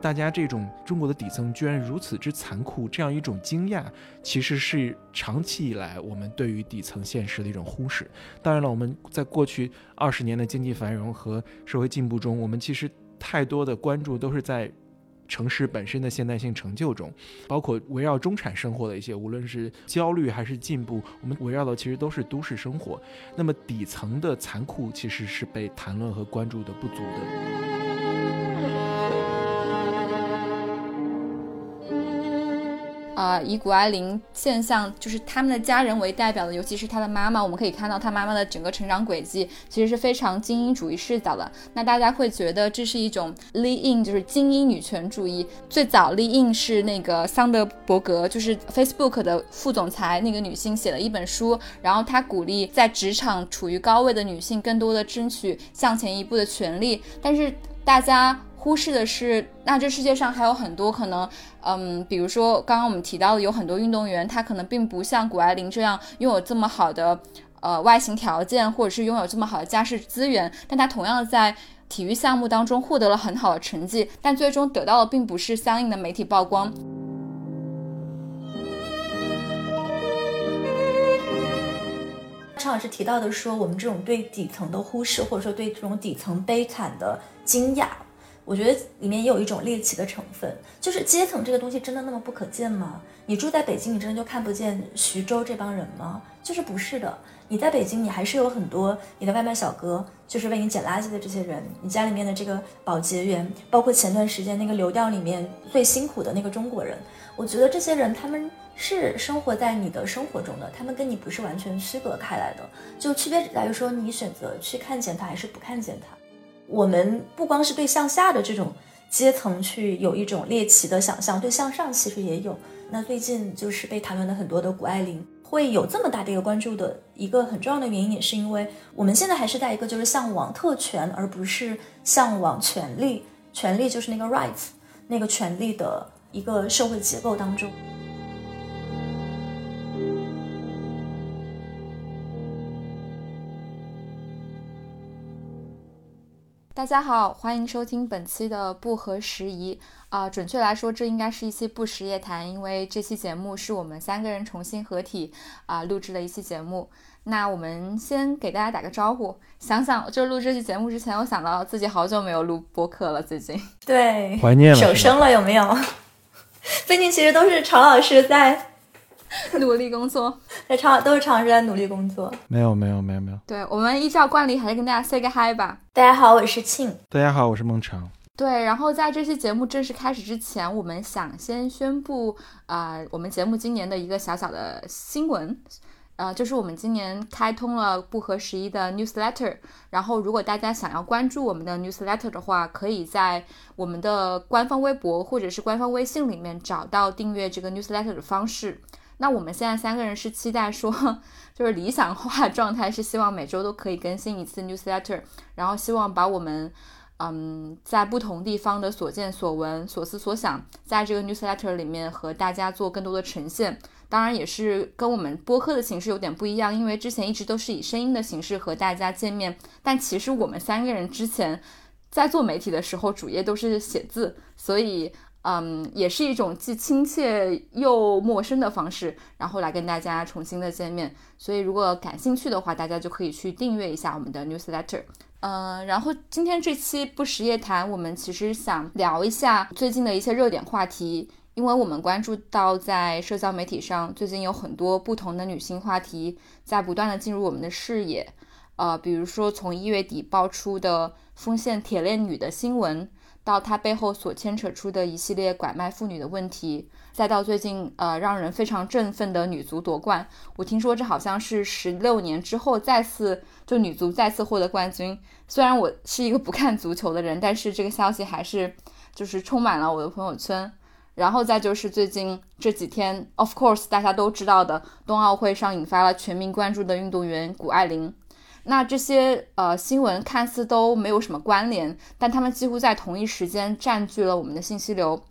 大家这种中国的底层居然如此之残酷，这样一种惊讶，其实是长期以来我们对于底层现实的一种忽视。当然了，我们在过去二十年的经济繁荣和社会进步中，我们其实太多的关注都是在城市本身的现代性成就中，包括围绕中产生活的一些，无论是焦虑还是进步，我们围绕的其实都是都市生活。那么底层的残酷其实是被谈论和关注的不足的。呃，以谷爱凌现象，就是他们的家人为代表的，尤其是她的妈妈，我们可以看到她妈妈的整个成长轨迹，其实是非常精英主义视角的。那大家会觉得这是一种 lean in，就是精英女权主义。最早 lean in 是那个桑德伯格，就是 Facebook 的副总裁那个女性写了一本书，然后她鼓励在职场处于高位的女性更多的争取向前一步的权利。但是大家。忽视的是，那这世界上还有很多可能，嗯，比如说刚刚我们提到的，有很多运动员，他可能并不像谷爱凌这样拥有这么好的，呃，外形条件，或者是拥有这么好的家世资源，但他同样在体育项目当中获得了很好的成绩，但最终得到的并不是相应的媒体曝光。常老师提到的说，我们这种对底层的忽视，或者说对这种底层悲惨的惊讶。我觉得里面也有一种猎奇的成分，就是阶层这个东西真的那么不可见吗？你住在北京，你真的就看不见徐州这帮人吗？就是不是的，你在北京，你还是有很多你的外卖小哥，就是为你捡垃圾的这些人，你家里面的这个保洁员，包括前段时间那个流调里面最辛苦的那个中国人，我觉得这些人他们是生活在你的生活中的，他们跟你不是完全区隔开来的，就区别只在于说你选择去看见他还是不看见他。我们不光是对向下的这种阶层去有一种猎奇的想象，对向上其实也有。那最近就是被谈论的很多的谷爱凌会有这么大的一个关注的一个很重要的原因，也是因为我们现在还是在一个就是向往特权，而不是向往权利，权利就是那个 rights 那个权利的一个社会结构当中。大家好，欢迎收听本期的不合时宜啊。准确来说，这应该是一期不时夜谈，因为这期节目是我们三个人重新合体啊录制的一期节目。那我们先给大家打个招呼。想想，就录这期节目之前，我想到自己好久没有录播客了，最近对怀念了，手生了有没有？最近其实都是常老师在。努力工作，在长都是常老师在努力工作。没有没有没有没有。对我们依照惯例，还是跟大家 say 个 hi 吧。大家好，我是庆。大家好，我是孟尝。对，然后在这期节目正式开始之前，我们想先宣布啊，我们节目今年的一个小小的新闻，呃，就是我们今年开通了不合时宜的 newsletter。然后，如果大家想要关注我们的 newsletter 的话，可以在我们的官方微博或者是官方微信里面找到订阅这个 newsletter 的方式。那我们现在三个人是期待说，就是理想化状态是希望每周都可以更新一次 newsletter，然后希望把我们，嗯，在不同地方的所见所闻、所思所想，在这个 newsletter 里面和大家做更多的呈现。当然也是跟我们播客的形式有点不一样，因为之前一直都是以声音的形式和大家见面，但其实我们三个人之前在做媒体的时候，主页都是写字，所以。嗯，也是一种既亲切又陌生的方式，然后来跟大家重新的见面。所以如果感兴趣的话，大家就可以去订阅一下我们的 newsletter。嗯，然后今天这期不实夜谈，我们其实想聊一下最近的一些热点话题，因为我们关注到在社交媒体上最近有很多不同的女性话题在不断的进入我们的视野。呃，比如说从一月底爆出的丰县铁链女的新闻。到她背后所牵扯出的一系列拐卖妇女的问题，再到最近呃让人非常振奋的女足夺冠，我听说这好像是十六年之后再次就女足再次获得冠军。虽然我是一个 不看足球的人，但是这个消息还是就是充满了我的朋友圈。然后再就是最近这几天，of course 大家都知道的冬奥会上引发了全民关注的运动员谷爱凌。那这些呃新闻看似都没有什么关联，但他们几乎在同一时间占据了我们的信息流，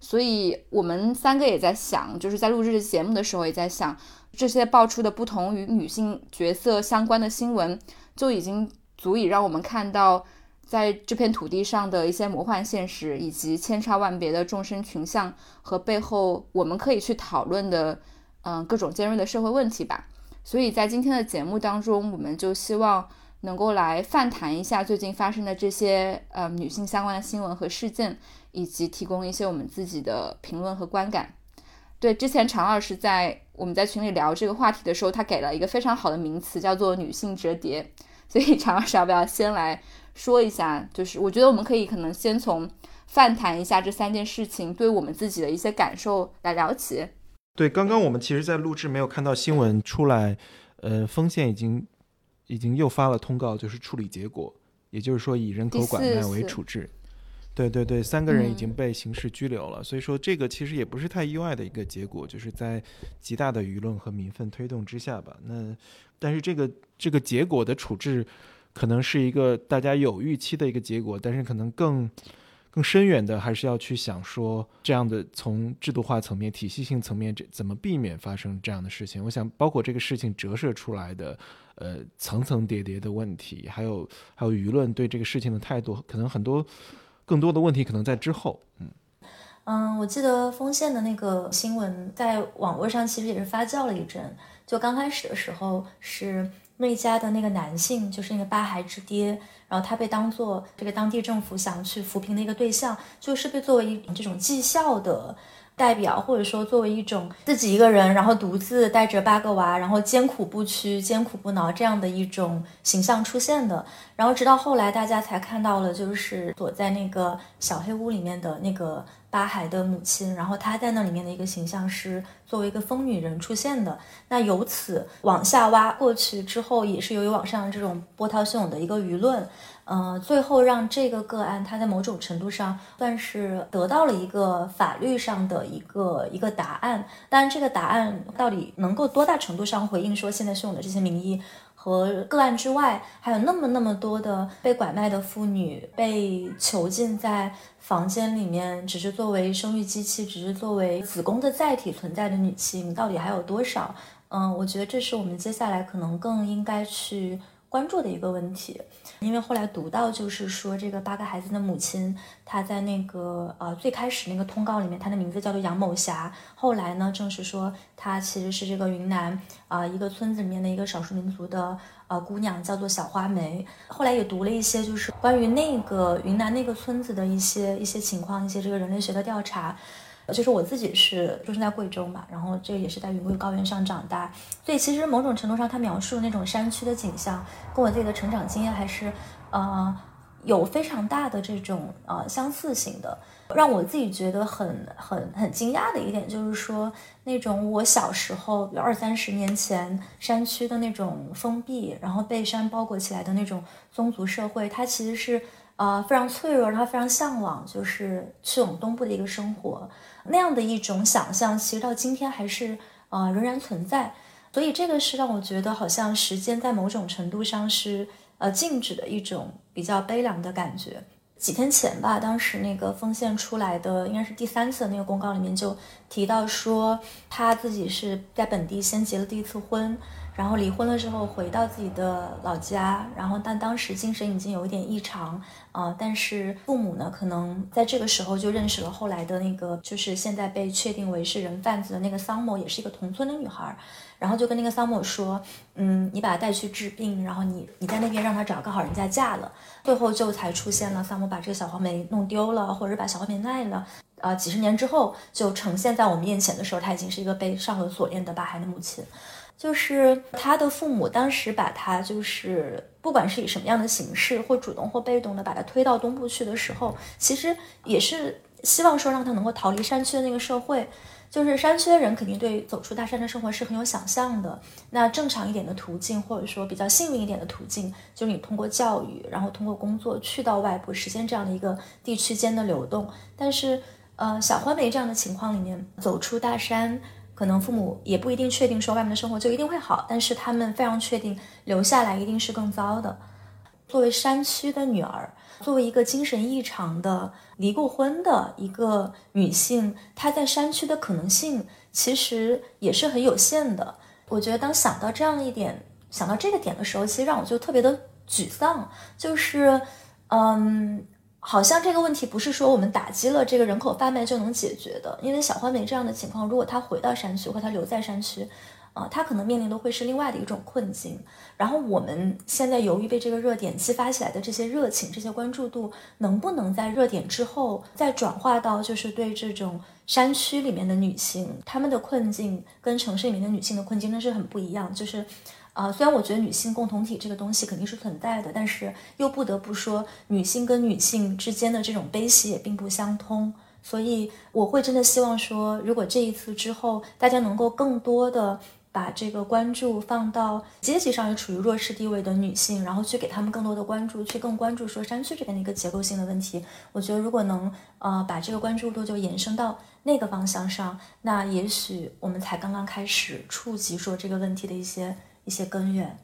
所以我们三个也在想，就是在录制节目的时候也在想，这些爆出的不同与女性角色相关的新闻，就已经足以让我们看到在这片土地上的一些魔幻现实，以及千差万别的众生群像和背后我们可以去讨论的，嗯，各种尖锐的社会问题吧。所以在今天的节目当中，我们就希望能够来泛谈一下最近发生的这些呃女性相关的新闻和事件，以及提供一些我们自己的评论和观感。对，之前常老师在我们在群里聊这个话题的时候，他给了一个非常好的名词，叫做“女性折叠”。所以常老师要不要先来？说一下，就是我觉得我们可以可能先从泛谈一下这三件事情对我们自己的一些感受来聊起。对，刚刚我们其实，在录制没有看到新闻出来，呃，丰县已经已经又发了通告，就是处理结果，也就是说以人口拐卖为处置。对对对，三个人已经被刑事拘留了，所以说这个其实也不是太意外的一个结果，就是在极大的舆论和民愤推动之下吧。那但是这个这个结果的处置。可能是一个大家有预期的一个结果，但是可能更更深远的，还是要去想说这样的从制度化层面、体系性层面，这怎么避免发生这样的事情？我想，包括这个事情折射出来的呃层层叠叠的问题，还有还有舆论对这个事情的态度，可能很多更多的问题可能在之后。嗯嗯，我记得丰县的那个新闻在网络上其实也是发酵了一阵，就刚开始的时候是。那家的那个男性就是那个八孩之爹，然后他被当做这个当地政府想去扶贫的一个对象，就是被作为一这种绩效的代表，或者说作为一种自己一个人，然后独自带着八个娃，然后艰苦不屈、艰苦不挠这样的一种形象出现的。然后直到后来，大家才看到了，就是躲在那个小黑屋里面的那个。八海的母亲，然后她在那里面的一个形象是作为一个疯女人出现的。那由此往下挖过去之后，也是由于网上这种波涛汹涌的一个舆论，呃，最后让这个个案它在某种程度上算是得到了一个法律上的一个一个答案。当然，这个答案到底能够多大程度上回应说现在汹涌的这些民意？和个案之外，还有那么那么多的被拐卖的妇女，被囚禁在房间里面，只是作为生育机器，只是作为子宫的载体存在的女性，到底还有多少？嗯，我觉得这是我们接下来可能更应该去。关注的一个问题，因为后来读到就是说这个八个孩子的母亲，她在那个呃最开始那个通告里面，她的名字叫做杨某霞。后来呢，正是说她其实是这个云南啊一个村子里面的一个少数民族的呃姑娘，叫做小花梅。后来也读了一些就是关于那个云南那个村子的一些一些情况，一些这个人类学的调查。就是我自己是出生在贵州嘛，然后这个也是在云贵高原上长大，所以其实某种程度上，他描述那种山区的景象，跟我自己的成长经验还是，呃，有非常大的这种呃相似性的。让我自己觉得很很很惊讶的一点就是说，那种我小时候有二三十年前山区的那种封闭，然后被山包裹起来的那种宗族社会，它其实是呃非常脆弱，然后非常向往就是去往东部的一个生活。那样的一种想象，其实到今天还是呃仍然存在，所以这个是让我觉得好像时间在某种程度上是呃静止的一种比较悲凉的感觉。几天前吧，当时那个丰县出来的应该是第三次那个公告里面就提到说，他自己是在本地先结了第一次婚。然后离婚了之后回到自己的老家，然后但当时精神已经有一点异常，呃，但是父母呢，可能在这个时候就认识了后来的那个，就是现在被确定为是人贩子的那个桑某，也是一个同村的女孩，然后就跟那个桑某说，嗯，你把她带去治病，然后你你在那边让她找个好人家嫁了，最后就才出现了桑某把这个小黄梅弄丢了，或者把小黄梅卖了，呃，几十年之后就呈现在我们面前的时候，她已经是一个被上了锁链的八孩的母亲。就是他的父母当时把他，就是不管是以什么样的形式，或主动或被动的把他推到东部去的时候，其实也是希望说让他能够逃离山区的那个社会。就是山区的人肯定对走出大山的生活是很有想象的。那正常一点的途径，或者说比较幸运一点的途径，就是你通过教育，然后通过工作去到外部，实现这样的一个地区间的流动。但是，呃，小花梅这样的情况里面，走出大山。可能父母也不一定确定说外面的生活就一定会好，但是他们非常确定留下来一定是更糟的。作为山区的女儿，作为一个精神异常的离过婚的一个女性，她在山区的可能性其实也是很有限的。我觉得当想到这样一点，想到这个点的时候，其实让我就特别的沮丧，就是。嗯，好像这个问题不是说我们打击了这个人口贩卖就能解决的，因为小花梅这样的情况，如果她回到山区或她留在山区。啊，她可能面临的会是另外的一种困境。然后我们现在由于被这个热点激发起来的这些热情、这些关注度，能不能在热点之后再转化到就是对这种山区里面的女性，她们的困境跟城市里面的女性的困境那是很不一样。就是，啊，虽然我觉得女性共同体这个东西肯定是存在的，但是又不得不说，女性跟女性之间的这种悲喜也并不相通。所以我会真的希望说，如果这一次之后，大家能够更多的。把这个关注放到阶级上也处于弱势地位的女性，然后去给他们更多的关注，去更关注说山区这边的一个结构性的问题。我觉得如果能呃把这个关注度就延伸到那个方向上，那也许我们才刚刚开始触及说这个问题的一些一些根源。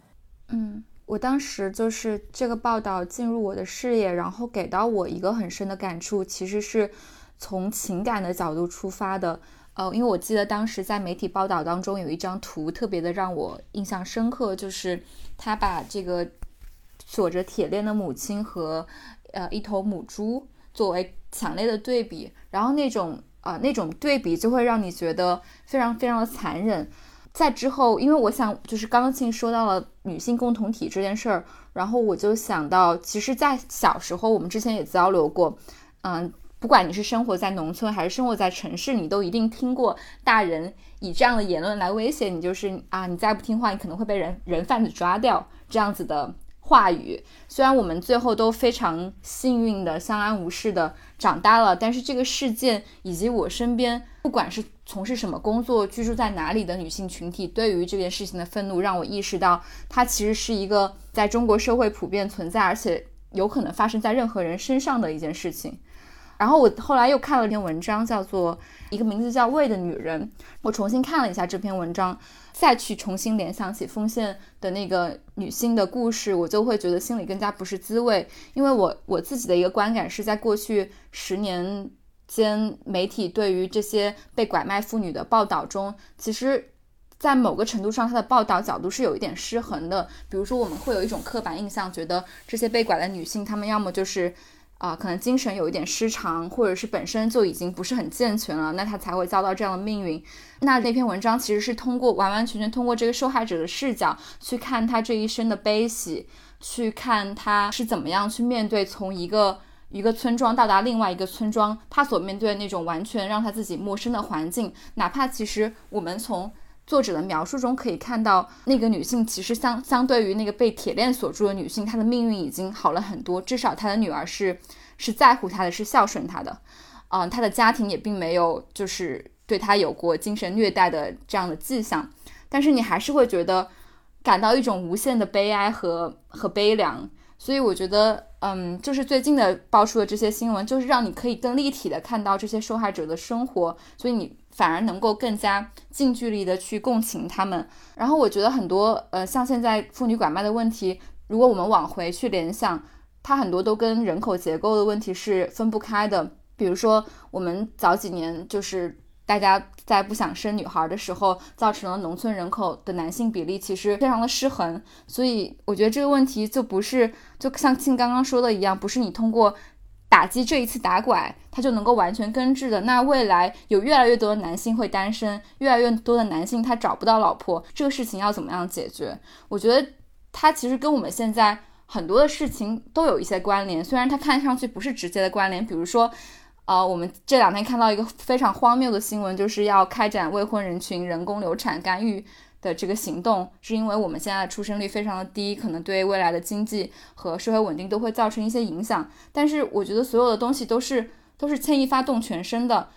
嗯，我当时就是这个报道进入我的视野，然后给到我一个很深的感触，其实是从情感的角度出发的。呃，因为我记得当时在媒体报道当中有一张图特别的让我印象深刻，就是他把这个锁着铁链的母亲和呃一头母猪作为强烈的对比，然后那种呃那种对比就会让你觉得非常非常的残忍。在之后，因为我想就是刚刚庆说到了女性共同体这件事儿，然后我就想到，其实，在小时候我们之前也交流过，嗯。不管你是生活在农村还是生活在城市，你都一定听过大人以这样的言论来威胁你，就是啊，你再不听话，你可能会被人人贩子抓掉这样子的话语。虽然我们最后都非常幸运的相安无事的长大了，但是这个事件以及我身边不管是从事什么工作、居住在哪里的女性群体，对于这件事情的愤怒，让我意识到它其实是一个在中国社会普遍存在，而且有可能发生在任何人身上的一件事情。然后我后来又看了一篇文章，叫做一个名字叫魏的女人。我重新看了一下这篇文章，再去重新联想起丰县的那个女性的故事，我就会觉得心里更加不是滋味。因为我我自己的一个观感是在过去十年间，媒体对于这些被拐卖妇女的报道中，其实，在某个程度上，它的报道角度是有一点失衡的。比如说，我们会有一种刻板印象，觉得这些被拐的女性，她们要么就是。啊，可能精神有一点失常，或者是本身就已经不是很健全了，那他才会遭到这样的命运。那那篇文章其实是通过完完全全通过这个受害者的视角去看他这一生的悲喜，去看他是怎么样去面对从一个一个村庄到达另外一个村庄，他所面对的那种完全让他自己陌生的环境。哪怕其实我们从作者的描述中可以看到，那个女性其实相相对于那个被铁链锁住的女性，她的命运已经好了很多。至少她的女儿是是在乎她的，是孝顺她的，嗯，她的家庭也并没有就是对她有过精神虐待的这样的迹象。但是你还是会觉得感到一种无限的悲哀和和悲凉。所以我觉得，嗯，就是最近的爆出的这些新闻，就是让你可以更立体的看到这些受害者的生活。所以你。反而能够更加近距离的去共情他们，然后我觉得很多呃，像现在妇女拐卖的问题，如果我们往回去联想，它很多都跟人口结构的问题是分不开的。比如说，我们早几年就是大家在不想生女孩的时候，造成了农村人口的男性比例其实非常的失衡。所以我觉得这个问题就不是就像庆刚刚说的一样，不是你通过。打击这一次打拐，它就能够完全根治的。那未来有越来越多的男性会单身，越来越多的男性他找不到老婆，这个事情要怎么样解决？我觉得它其实跟我们现在很多的事情都有一些关联，虽然它看上去不是直接的关联。比如说，呃，我们这两天看到一个非常荒谬的新闻，就是要开展未婚人群人工流产干预。的这个行动，是因为我们现在的出生率非常的低，可能对未来的经济和社会稳定都会造成一些影响。但是我觉得所有的东西都是都是牵一发动全身的。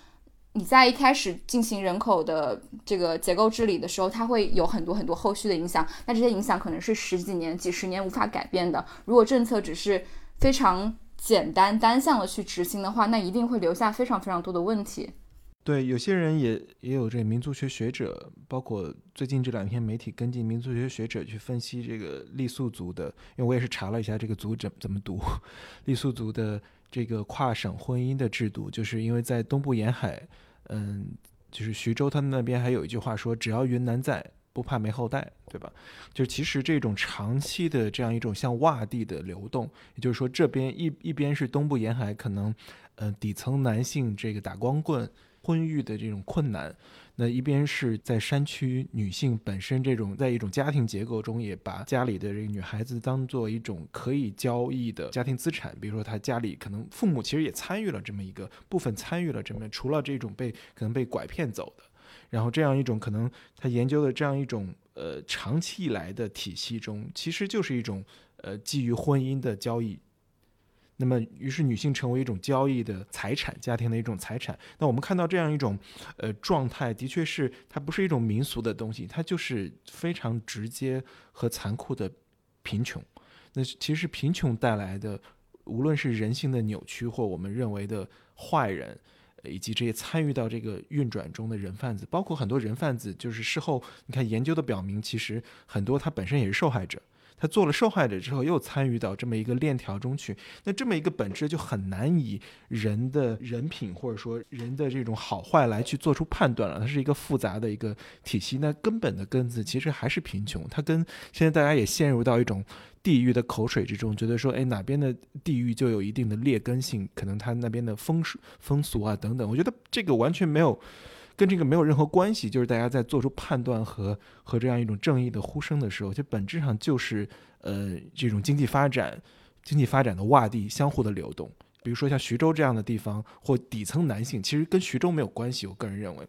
你在一开始进行人口的这个结构治理的时候，它会有很多很多后续的影响。那这些影响可能是十几年、几十年无法改变的。如果政策只是非常简单单向的去执行的话，那一定会留下非常非常多的问题。对，有些人也也有这民族学学者，包括最近这两天媒体跟进民族学学者去分析这个傈僳族的，因为我也是查了一下这个族怎怎么读，傈僳族的这个跨省婚姻的制度，就是因为在东部沿海，嗯，就是徐州他们那边还有一句话说，只要云南在，不怕没后代，对吧？就其实这种长期的这样一种像洼地的流动，也就是说这边一一边是东部沿海，可能呃底层男性这个打光棍婚育的这种困难。那一边是在山区，女性本身这种在一种家庭结构中，也把家里的这个女孩子当做一种可以交易的家庭资产。比如说，她家里可能父母其实也参与了这么一个部分，参与了这么除了这种被可能被拐骗走的，然后这样一种可能他研究的这样一种呃长期以来的体系中，其实就是一种呃基于婚姻的交易。那么，于是女性成为一种交易的财产，家庭的一种财产。那我们看到这样一种，呃，状态，的确是它不是一种民俗的东西，它就是非常直接和残酷的贫穷。那其实贫穷带来的，无论是人性的扭曲，或我们认为的坏人，以及这些参与到这个运转中的人贩子，包括很多人贩子，就是事后你看研究的表明，其实很多他本身也是受害者。他做了受害者之后，又参与到这么一个链条中去，那这么一个本质就很难以人的人品或者说人的这种好坏来去做出判断了。它是一个复杂的一个体系，那根本的根子其实还是贫穷。它跟现在大家也陷入到一种地域的口水之中，觉得说，哎，哪边的地域就有一定的劣根性，可能他那边的风俗风俗啊等等。我觉得这个完全没有。跟这个没有任何关系，就是大家在做出判断和和这样一种正义的呼声的时候，就本质上就是呃这种经济发展、经济发展的洼地相互的流动。比如说像徐州这样的地方，或底层男性，其实跟徐州没有关系。我个人认为。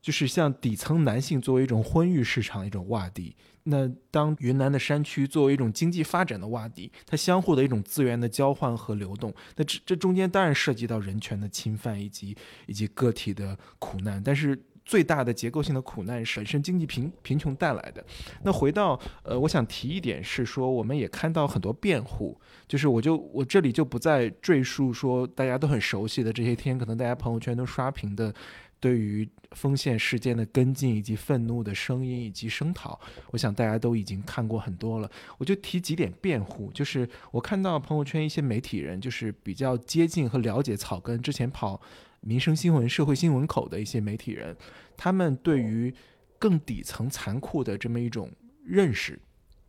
就是像底层男性作为一种婚育市场的一种洼地，那当云南的山区作为一种经济发展的洼地，它相互的一种资源的交换和流动，那这这中间当然涉及到人权的侵犯以及以及个体的苦难，但是最大的结构性的苦难是本身经济贫贫穷带来的。那回到呃，我想提一点是说，我们也看到很多辩护，就是我就我这里就不再赘述说大家都很熟悉的这些天，可能大家朋友圈都刷屏的。对于丰县事件的跟进，以及愤怒的声音，以及声讨，我想大家都已经看过很多了。我就提几点辩护，就是我看到朋友圈一些媒体人，就是比较接近和了解草根，之前跑民生新闻、社会新闻口的一些媒体人，他们对于更底层残酷的这么一种认识，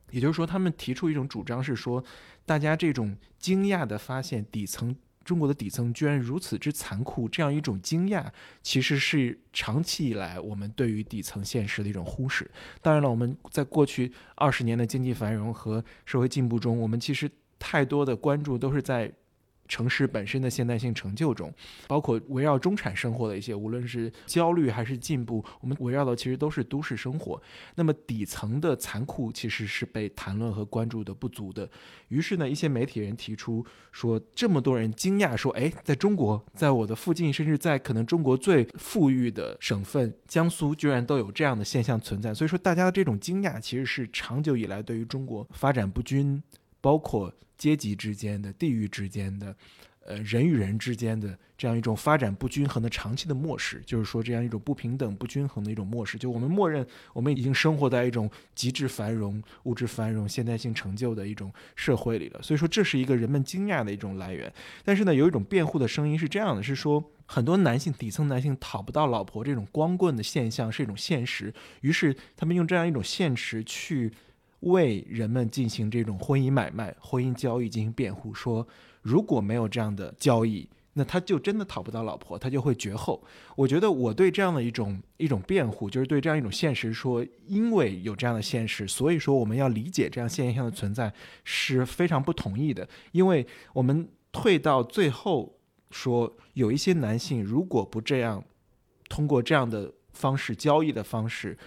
也就是说，他们提出一种主张是说，大家这种惊讶的发现底层。中国的底层居然如此之残酷，这样一种惊讶，其实是长期以来我们对于底层现实的一种忽视。当然了，我们在过去二十年的经济繁荣和社会进步中，我们其实太多的关注都是在。城市本身的现代性成就中，包括围绕中产生活的一些，无论是焦虑还是进步，我们围绕的其实都是都市生活。那么底层的残酷其实是被谈论和关注的不足的。于是呢，一些媒体人提出说，这么多人惊讶说，哎，在中国，在我的附近，甚至在可能中国最富裕的省份江苏，居然都有这样的现象存在。所以说，大家的这种惊讶其实是长久以来对于中国发展不均。包括阶级之间的、地域之间的、呃人与人之间的这样一种发展不均衡的长期的漠视，就是说这样一种不平等、不均衡的一种漠视。就我们默认，我们已经生活在一种极致繁荣、物质繁荣、现代性成就的一种社会里了。所以说，这是一个人们惊讶的一种来源。但是呢，有一种辩护的声音是这样的：是说很多男性、底层男性讨不到老婆这种光棍的现象是一种现实，于是他们用这样一种现实去。为人们进行这种婚姻买卖、婚姻交易进行辩护，说如果没有这样的交易，那他就真的讨不到老婆，他就会绝后。我觉得我对这样的一种一种辩护，就是对这样一种现实说，因为有这样的现实，所以说我们要理解这样现象的存在是非常不同意的。因为我们退到最后说，有一些男性如果不这样，通过这样的方式交易的方式。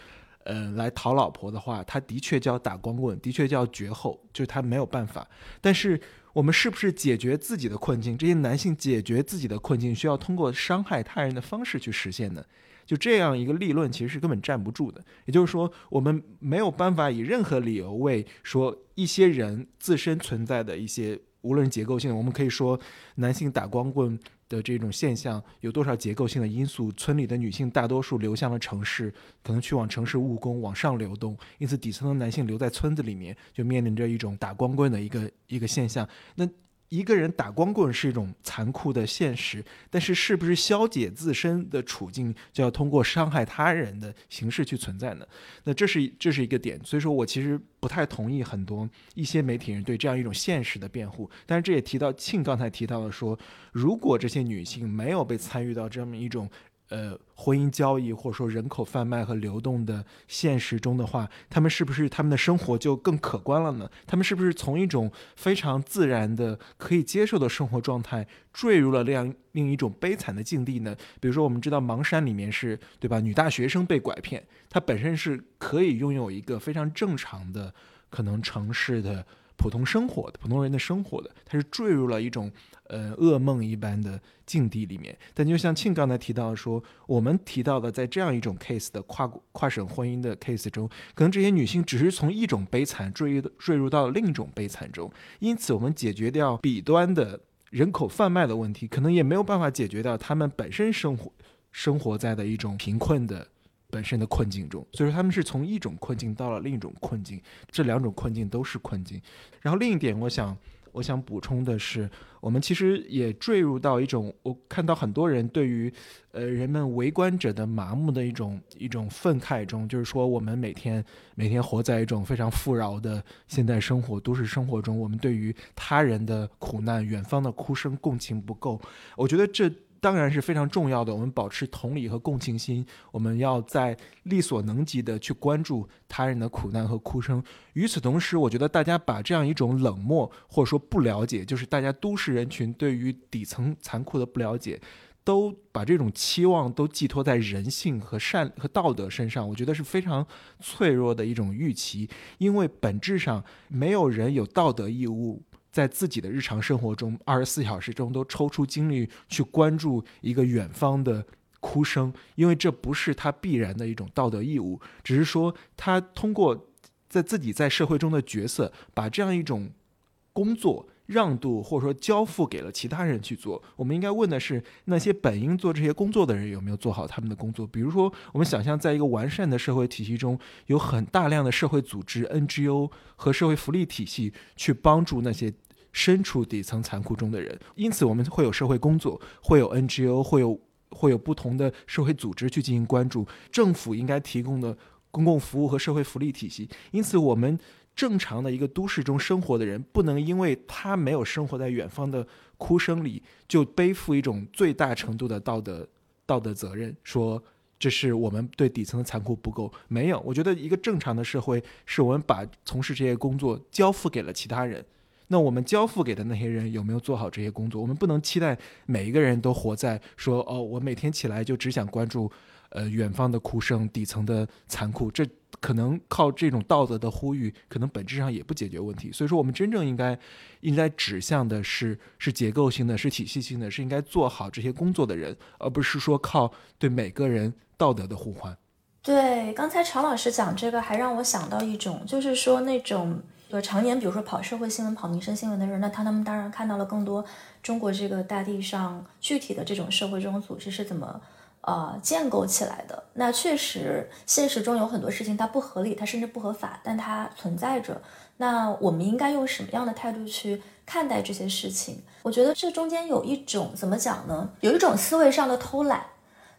呃，来讨老婆的话，他的确叫打光棍，的确叫绝后，就是他没有办法。但是我们是不是解决自己的困境？这些男性解决自己的困境，需要通过伤害他人的方式去实现呢？就这样一个立论，其实是根本站不住的。也就是说，我们没有办法以任何理由为说一些人自身存在的一些，无论结构性，我们可以说男性打光棍。的这种现象有多少结构性的因素？村里的女性大多数流向了城市，可能去往城市务工，往上流动，因此底层的男性留在村子里面，就面临着一种打光棍的一个一个现象。那一个人打光棍是一种残酷的现实，但是是不是消解自身的处境就要通过伤害他人的形式去存在呢？那这是这是一个点，所以说我其实不太同意很多一些媒体人对这样一种现实的辩护。但是这也提到庆刚才提到的说，如果这些女性没有被参与到这么一种。呃，婚姻交易或者说人口贩卖和流动的现实中的话，他们是不是他们的生活就更可观了呢？他们是不是从一种非常自然的可以接受的生活状态，坠入了那样另一种悲惨的境地呢？比如说，我们知道《盲山》里面是对吧？女大学生被拐骗，她本身是可以拥有一个非常正常的可能城市的普通生活的普通人的生活的，她是坠入了一种。呃，噩梦一般的境地里面，但就像庆刚才提到说，我们提到的，在这样一种 case 的跨跨省婚姻的 case 中，可能这些女性只是从一种悲惨坠入坠入到另一种悲惨中，因此我们解决掉彼端的人口贩卖的问题，可能也没有办法解决掉她们本身生活生活在的一种贫困的本身的困境中，所以说他们是从一种困境到了另一种困境，这两种困境都是困境。然后另一点，我想。我想补充的是，我们其实也坠入到一种，我看到很多人对于，呃，人们围观者的麻木的一种一种愤慨中，就是说，我们每天每天活在一种非常富饶的现代生活、都市生活中，我们对于他人的苦难、远方的哭声共情不够。我觉得这。当然是非常重要的。我们保持同理和共情心，我们要在力所能及的去关注他人的苦难和哭声。与此同时，我觉得大家把这样一种冷漠或者说不了解，就是大家都市人群对于底层残酷的不了解，都把这种期望都寄托在人性和善和道德身上，我觉得是非常脆弱的一种预期。因为本质上，没有人有道德义务。在自己的日常生活中，二十四小时中都抽出精力去关注一个远方的哭声，因为这不是他必然的一种道德义务，只是说他通过在自己在社会中的角色，把这样一种工作。让渡或者说交付给了其他人去做，我们应该问的是那些本应做这些工作的人有没有做好他们的工作？比如说，我们想象在一个完善的社会体系中，有很大量的社会组织 NGO 和社会福利体系去帮助那些身处底层残酷中的人，因此我们会有社会工作，会有 NGO，会有会有不同的社会组织去进行关注，政府应该提供的公共服务和社会福利体系，因此我们。正常的一个都市中生活的人，不能因为他没有生活在远方的哭声里，就背负一种最大程度的道德道德责任，说这是我们对底层的残酷不够。没有，我觉得一个正常的社会，是我们把从事这些工作交付给了其他人。那我们交付给的那些人有没有做好这些工作？我们不能期待每一个人都活在说哦，我每天起来就只想关注，呃，远方的哭声、底层的残酷。这。可能靠这种道德的呼吁，可能本质上也不解决问题。所以说，我们真正应该应该指向的是是结构性的，是体系性的，是应该做好这些工作的人，而不是说靠对每个人道德的呼唤。对，刚才常老师讲这个，还让我想到一种，就是说那种就常年比如说跑社会新闻、跑民生新闻的人，那他他们当然看到了更多中国这个大地上具体的这种社会这种组织是怎么。呃，建构起来的那确实，现实中有很多事情它不合理，它甚至不合法，但它存在着。那我们应该用什么样的态度去看待这些事情？我觉得这中间有一种怎么讲呢？有一种思维上的偷懒，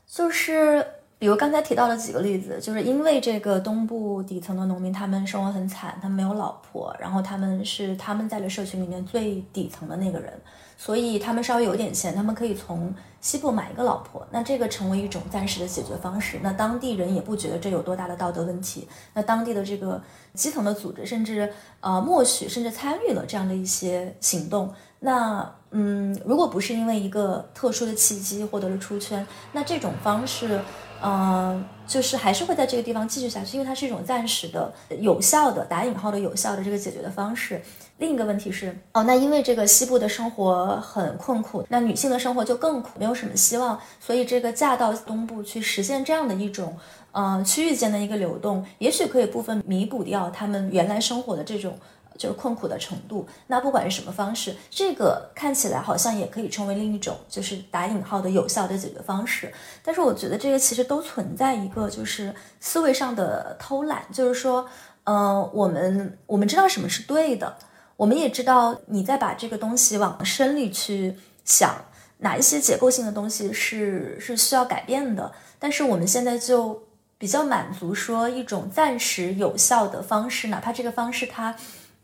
就是比如刚才提到的几个例子，就是因为这个东部底层的农民，他们生活很惨，他们没有老婆，然后他们是他们在这社群里面最底层的那个人。所以他们稍微有点钱，他们可以从西部买一个老婆，那这个成为一种暂时的解决方式。那当地人也不觉得这有多大的道德问题。那当地的这个基层的组织，甚至呃默许，甚至参与了这样的一些行动。那嗯，如果不是因为一个特殊的契机获得了出圈，那这种方式，嗯，就是还是会在这个地方继续下去，因为它是一种暂时的、有效的（打引号的有效的）这个解决的方式。另一个问题是，哦，那因为这个西部的生活很困苦，那女性的生活就更苦，没有什么希望，所以这个嫁到东部去实现这样的一种，呃，区域间的一个流动，也许可以部分弥补掉他们原来生活的这种就是困苦的程度。那不管是什么方式，这个看起来好像也可以成为另一种就是打引号的有效的解决方式。但是我觉得这个其实都存在一个就是思维上的偷懒，就是说，嗯，我们我们知道什么是对的。我们也知道，你在把这个东西往深里去想，哪一些结构性的东西是是需要改变的。但是我们现在就比较满足说一种暂时有效的方式，哪怕这个方式它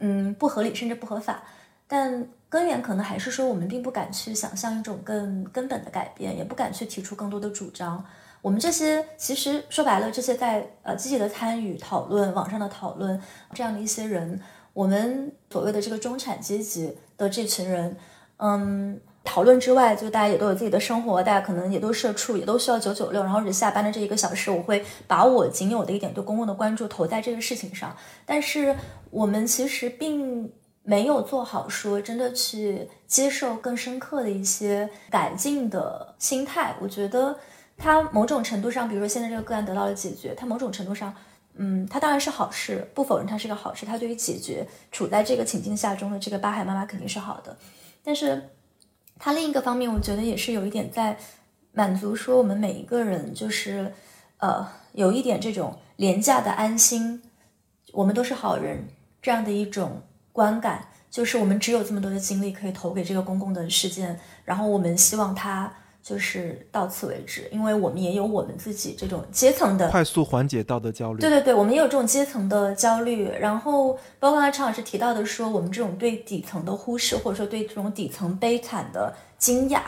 嗯不合理甚至不合法，但根源可能还是说我们并不敢去想象一种更根本的改变，也不敢去提出更多的主张。我们这些其实说白了，这些在呃积极的参与讨论、网上的讨论这样的一些人。我们所谓的这个中产阶级的这群人，嗯，讨论之外，就大家也都有自己的生活，大家可能也都社畜，也都需要九九六，然后是下班的这一个小时，我会把我仅有的一点对公共的关注投在这个事情上。但是我们其实并没有做好说真的去接受更深刻的一些改进的心态。我觉得它某种程度上，比如说现在这个个案得到了解决，它某种程度上。嗯，它当然是好事，不否认它是个好事。它对于解决处在这个情境下中的这个巴海妈妈肯定是好的，但是它另一个方面，我觉得也是有一点在满足说我们每一个人就是呃有一点这种廉价的安心，我们都是好人这样的一种观感，就是我们只有这么多的精力可以投给这个公共的事件，然后我们希望它。就是到此为止，因为我们也有我们自己这种阶层的快速缓解道德焦虑。对对对，我们也有这种阶层的焦虑。然后，包括刚才常老师提到的，说我们这种对底层的忽视，或者说对这种底层悲惨的惊讶，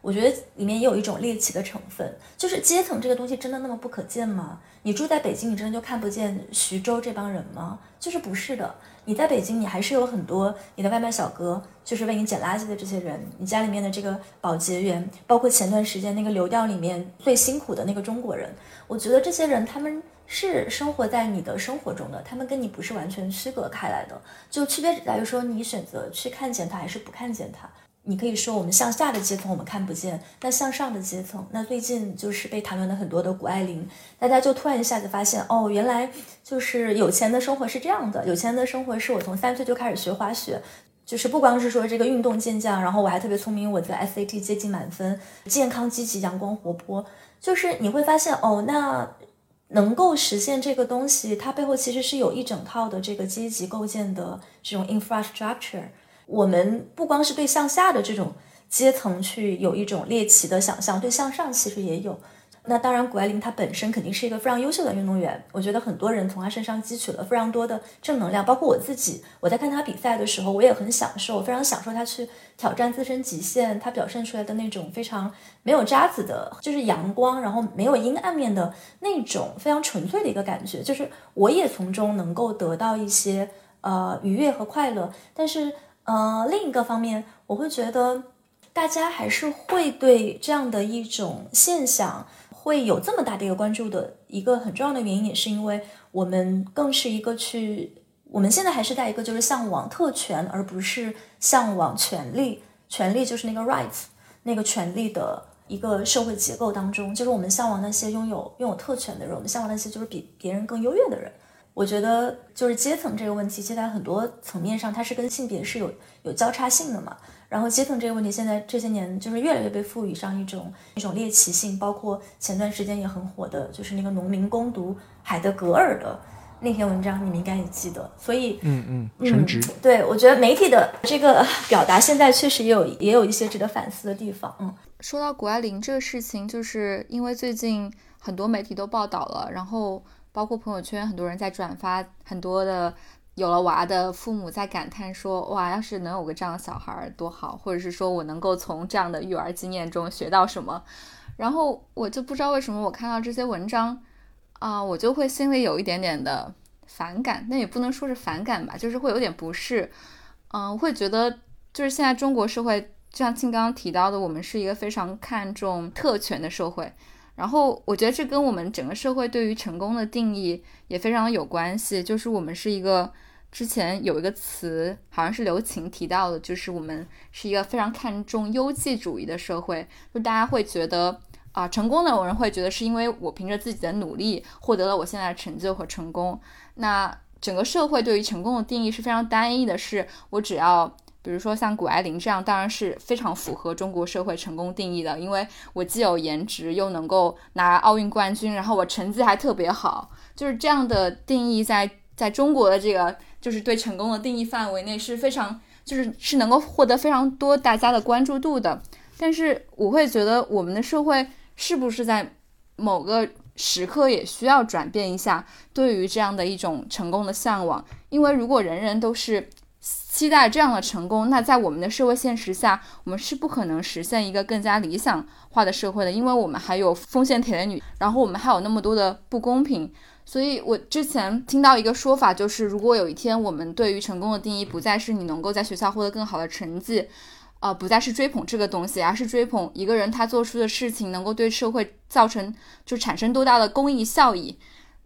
我觉得里面也有一种猎奇的成分。就是阶层这个东西真的那么不可见吗？你住在北京，你真的就看不见徐州这帮人吗？就是不是的。你在北京，你还是有很多你的外卖小哥，就是为你捡垃圾的这些人。你家里面的这个保洁员，包括前段时间那个流调里面最辛苦的那个中国人，我觉得这些人他们是生活在你的生活中的，他们跟你不是完全区隔开来的，就区别只在于说你选择去看见他还是不看见他。你可以说我们向下的阶层我们看不见，那向上的阶层，那最近就是被谈论的很多的谷爱凌，大家就突然一下子发现，哦，原来就是有钱的生活是这样的，有钱的生活是我从三岁就开始学滑雪，就是不光是说这个运动健将，然后我还特别聪明，我在 SAT 接近满分，健康积极阳光活泼，就是你会发现，哦，那能够实现这个东西，它背后其实是有一整套的这个阶级构建的这种 infrastructure。我们不光是对向下的这种阶层去有一种猎奇的想象，对向上其实也有。那当然，谷爱凌她本身肯定是一个非常优秀的运动员，我觉得很多人从她身上汲取了非常多的正能量，包括我自己。我在看她比赛的时候，我也很享受，非常享受她去挑战自身极限，她表现出来的那种非常没有渣子的，就是阳光，然后没有阴暗面的那种非常纯粹的一个感觉，就是我也从中能够得到一些呃愉悦和快乐，但是。呃，另一个方面，我会觉得大家还是会对这样的一种现象会有这么大的一个关注的一个很重要的原因，也是因为我们更是一个去，我们现在还是在一个就是向往特权，而不是向往权利，权利就是那个 rights 那个权利的一个社会结构当中，就是我们向往那些拥有拥有特权的人，我们向往那些就是比别人更优越的人。我觉得就是阶层这个问题，其实在很多层面上，它是跟性别是有有交叉性的嘛。然后阶层这个问题，现在这些年就是越来越被赋予上一种一种猎奇性，包括前段时间也很火的，就是那个农民攻读海德格尔的那篇文章，你们应该也记得。所以，嗯嗯，神职。对，我觉得媒体的这个 表达现在确实也有也有一些值得反思的地方。嗯，说到谷爱凌这个事情，就是因为最近很多媒体都报道了，然后。包括朋友圈，很多人在转发，很多的有了娃的父母在感叹说：“哇，要是能有个这样的小孩多好！”或者是说我能够从这样的育儿经验中学到什么。然后我就不知道为什么我看到这些文章啊，我就会心里有一点点的反感。那也不能说是反感吧，就是会有点不适。嗯，会觉得就是现在中国社会，就像庆刚刚提到的，我们是一个非常看重特权的社会。然后我觉得这跟我们整个社会对于成功的定义也非常有关系。就是我们是一个之前有一个词，好像是刘擎提到的，就是我们是一个非常看重优绩主义的社会。就大家会觉得啊，成功的人会觉得是因为我凭着自己的努力获得了我现在的成就和成功。那整个社会对于成功的定义是非常单一的，是我只要。比如说像谷爱凌这样，当然是非常符合中国社会成功定义的，因为我既有颜值，又能够拿奥运冠军，然后我成绩还特别好，就是这样的定义，在在中国的这个就是对成功的定义范围内是非常，就是是能够获得非常多大家的关注度的。但是我会觉得，我们的社会是不是在某个时刻也需要转变一下对于这样的一种成功的向往？因为如果人人都是期待这样的成功，那在我们的社会现实下，我们是不可能实现一个更加理想化的社会的，因为我们还有风险铁链女，然后我们还有那么多的不公平。所以我之前听到一个说法，就是如果有一天我们对于成功的定义不再是你能够在学校获得更好的成绩。呃，不再是追捧这个东西，而是追捧一个人他做出的事情能够对社会造成就产生多大的公益效益，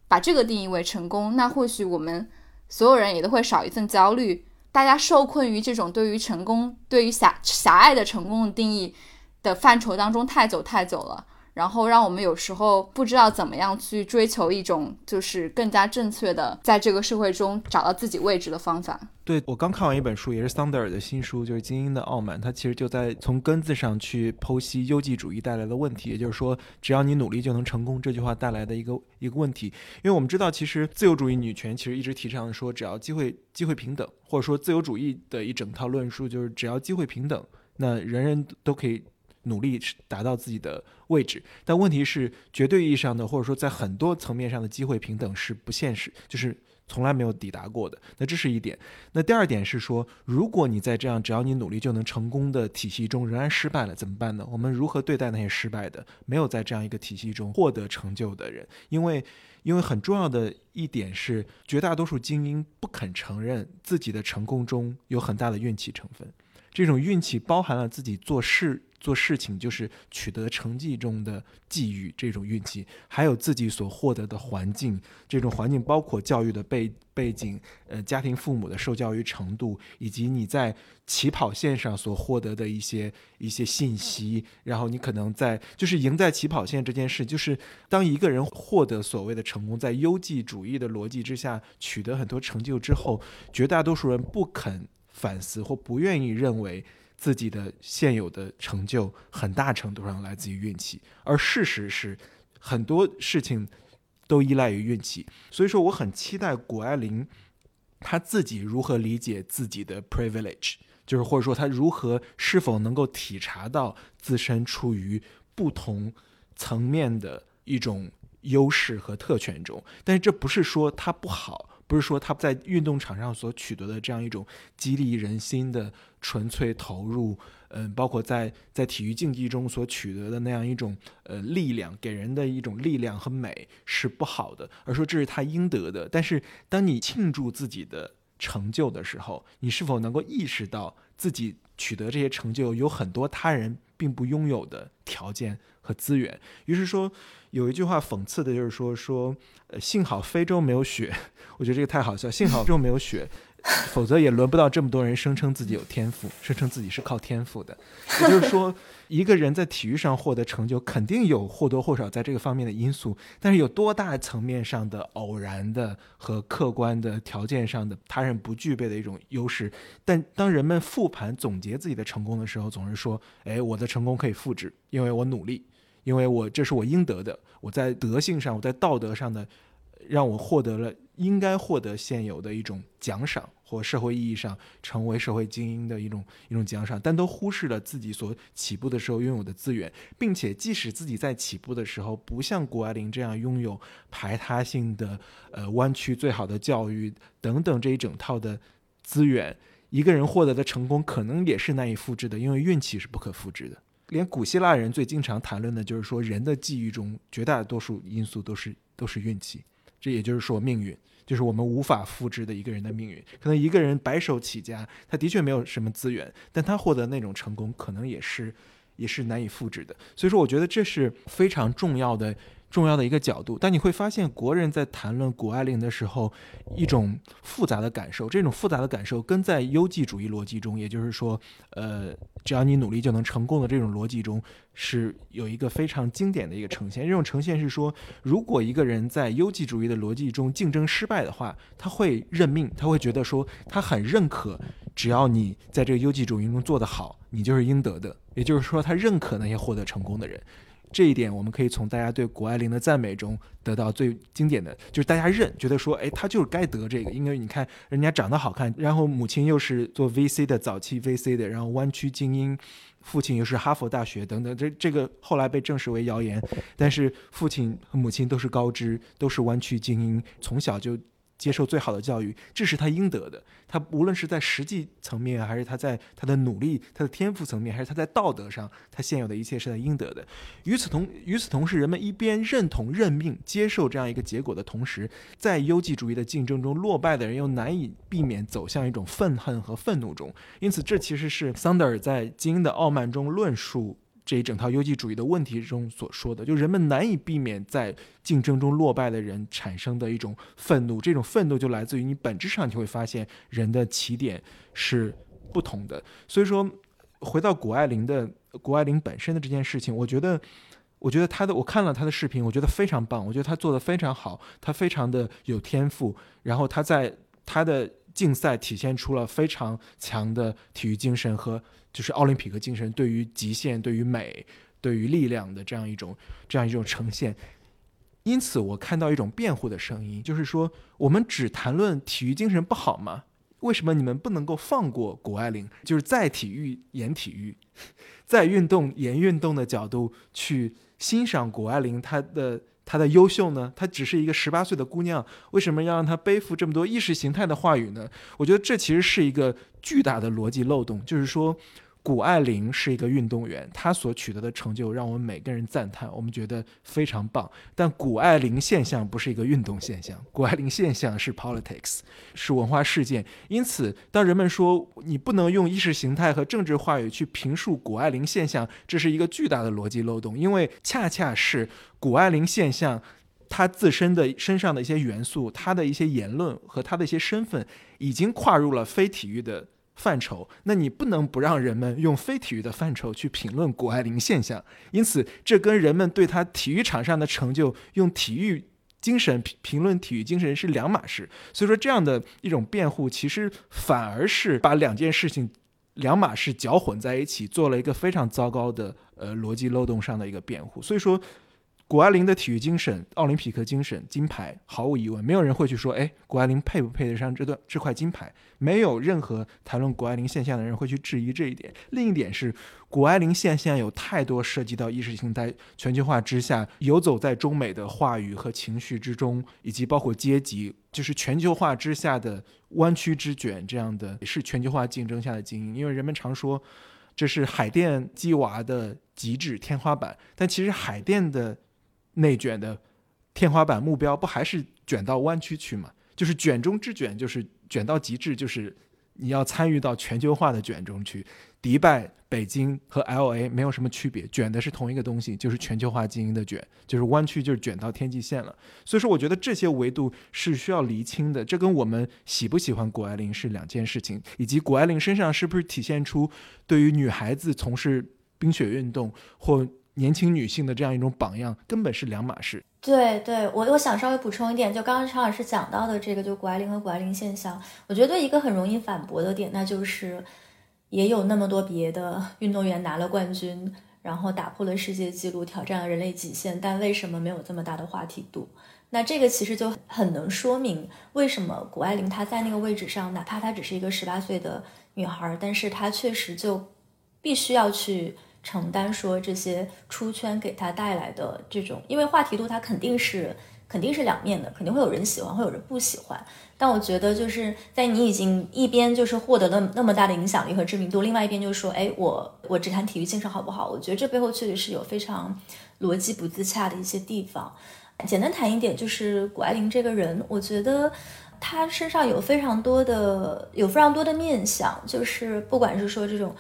把这个定义为成功，那或许我们所有人也都会少一份焦虑。大家受困于这种对于成功、对于狭狭隘的成功的定义的范畴当中太久太久了。然后让我们有时候不知道怎么样去追求一种就是更加正确的在这个社会中找到自己位置的方法。对我刚看完一本书，也是桑德尔的新书，就是《精英的傲慢》，他其实就在从根子上去剖析优绩主义带来的问题，也就是说，只要你努力就能成功这句话带来的一个一个问题。因为我们知道，其实自由主义女权其实一直提倡说，只要机会机会平等，或者说自由主义的一整套论述就是只要机会平等，那人人都可以。努力达到自己的位置，但问题是，绝对意义上的，或者说在很多层面上的机会平等是不现实，就是从来没有抵达过的。那这是一点。那第二点是说，如果你在这样只要你努力就能成功的体系中仍然失败了，怎么办呢？我们如何对待那些失败的、没有在这样一个体系中获得成就的人？因为，因为很重要的一点是，绝大多数精英不肯承认自己的成功中有很大的运气成分。这种运气包含了自己做事。做事情就是取得成绩中的际遇，这种运气，还有自己所获得的环境，这种环境包括教育的背背景，呃，家庭父母的受教育程度，以及你在起跑线上所获得的一些一些信息。然后你可能在就是赢在起跑线这件事，就是当一个人获得所谓的成功，在优绩主义的逻辑之下取得很多成就之后，绝大多数人不肯反思或不愿意认为。自己的现有的成就很大程度上来自于运气，而事实是很多事情都依赖于运气。所以说，我很期待谷爱凌她自己如何理解自己的 privilege，就是或者说她如何是否能够体察到自身处于不同层面的一种优势和特权中。但是这不是说她不好。不是说他在运动场上所取得的这样一种激励人心的纯粹投入，嗯，包括在在体育竞技中所取得的那样一种呃力量，给人的一种力量和美是不好的，而说这是他应得的。但是当你庆祝自己的成就的时候，你是否能够意识到自己取得这些成就有很多他人并不拥有的条件和资源？于是说。有一句话讽刺的就是说说，呃，幸好非洲没有雪，我觉得这个太好笑。幸好非洲没有雪，否则也轮不到这么多人声称自己有天赋，声称自己是靠天赋的。也就是说，一个人在体育上获得成就，肯定有或多或少在这个方面的因素，但是有多大层面上的偶然的和客观的条件上的他人不具备的一种优势。但当人们复盘总结自己的成功的时候，总是说，哎，我的成功可以复制，因为我努力。因为我这是我应得的，我在德性上，我在道德上的，让我获得了应该获得现有的一种奖赏，或社会意义上成为社会精英的一种一种奖赏，但都忽视了自己所起步的时候拥有的资源，并且即使自己在起步的时候不像谷爱凌这样拥有排他性的呃弯曲最好的教育等等这一整套的资源，一个人获得的成功可能也是难以复制的，因为运气是不可复制的。连古希腊人最经常谈论的就是说，人的际遇中绝大多数因素都是都是运气，这也就是说命运，就是我们无法复制的一个人的命运。可能一个人白手起家，他的确没有什么资源，但他获得那种成功，可能也是也是难以复制的。所以说，我觉得这是非常重要的。重要的一个角度，但你会发现，国人在谈论谷爱凌的时候，一种复杂的感受。这种复杂的感受，跟在优绩主义逻辑中，也就是说，呃，只要你努力就能成功的这种逻辑中，是有一个非常经典的一个呈现。这种呈现是说，如果一个人在优绩主义的逻辑中竞争失败的话，他会认命，他会觉得说，他很认可，只要你在这个优绩主义中做得好，你就是应得的。也就是说，他认可那些获得成功的人。这一点我们可以从大家对谷爱凌的赞美中得到最经典的，就是大家认觉得说，哎，她就是该得这个，因为你看人家长得好看，然后母亲又是做 VC 的早期 VC 的，然后湾区精英，父亲又是哈佛大学等等，这这个后来被证实为谣言，但是父亲和母亲都是高知，都是湾区精英，从小就。接受最好的教育，这是他应得的。他无论是在实际层面，还是他在他的努力、他的天赋层面，还是他在道德上，他现有的一切是他应得的。与此同与此同时，人们一边认同、认命、接受这样一个结果的同时，在优绩主义的竞争中落败的人又难以避免走向一种愤恨和愤怒中。因此，这其实是桑德尔在《精英的傲慢》中论述。这一整套优绩主义的问题中所说的，就人们难以避免在竞争中落败的人产生的一种愤怒，这种愤怒就来自于你本质上你会发现人的起点是不同的。所以说，回到谷爱凌的谷爱凌本身的这件事情，我觉得，我觉得他的我看了他的视频，我觉得非常棒，我觉得他做的非常好，他非常的有天赋，然后他在他的竞赛体现出了非常强的体育精神和。就是奥林匹克精神对于极限、对于美、对于力量的这样一种、这样一种呈现。因此，我看到一种辩护的声音，就是说，我们只谈论体育精神不好吗？为什么你们不能够放过谷爱凌？就是在体育演体育，在运动演运动的角度去欣赏谷爱凌她的她的优秀呢？她只是一个十八岁的姑娘，为什么要让她背负这么多意识形态的话语呢？我觉得这其实是一个。巨大的逻辑漏洞，就是说，谷爱凌是一个运动员，她所取得的成就让我们每个人赞叹，我们觉得非常棒。但谷爱凌现象不是一个运动现象，谷爱凌现象是 politics，是文化事件。因此，当人们说你不能用意识形态和政治话语去评述谷爱凌现象，这是一个巨大的逻辑漏洞，因为恰恰是谷爱凌现象。他自身的身上的一些元素，他的一些言论和他的一些身份，已经跨入了非体育的范畴。那你不能不让人们用非体育的范畴去评论谷爱凌现象。因此，这跟人们对他体育场上的成就用体育精神评评论体育精神是两码事。所以说，这样的一种辩护，其实反而是把两件事情两码事搅混在一起，做了一个非常糟糕的呃逻辑漏洞上的一个辩护。所以说。谷爱凌的体育精神、奥林匹克精神、金牌，毫无疑问，没有人会去说，哎，谷爱凌配不配得上这段这块金牌？没有任何谈论谷爱凌现象的人会去质疑这一点。另一点是，谷爱凌现象有太多涉及到意识形态全球化之下，游走在中美的话语和情绪之中，以及包括阶级，就是全球化之下的弯曲之卷这样的也，是全球化竞争下的精英。因为人们常说，这是海淀鸡娃的极致天花板，但其实海淀的。内卷的天花板目标不还是卷到弯曲去吗？就是卷中之卷，就是卷到极致，就是你要参与到全球化的卷中去。迪拜、北京和 L A 没有什么区别，卷的是同一个东西，就是全球化经营的卷，就是弯曲，就是卷到天际线了。所以说，我觉得这些维度是需要厘清的。这跟我们喜不喜欢谷爱凌是两件事情，以及谷爱凌身上是不是体现出对于女孩子从事冰雪运动或。年轻女性的这样一种榜样，根本是两码事。对对，我我想稍微补充一点，就刚刚常老师讲到的这个，就谷爱凌和谷爱凌现象，我觉得一个很容易反驳的点，那就是也有那么多别的运动员拿了冠军，然后打破了世界纪录，挑战了人类极限，但为什么没有这么大的话题度？那这个其实就很能说明为什么谷爱凌她在那个位置上，哪怕她只是一个十八岁的女孩，但是她确实就必须要去。承担说这些出圈给他带来的这种，因为话题度它肯定是肯定是两面的，肯定会有人喜欢，会有人不喜欢。但我觉得就是在你已经一边就是获得了那么大的影响力和知名度，另外一边就是说，哎，我我只谈体育精神好不好？我觉得这背后确实是有非常逻辑不自洽的一些地方。简单谈一点，就是谷爱凌这个人，我觉得他身上有非常多的有非常多的面相，就是不管是说这种。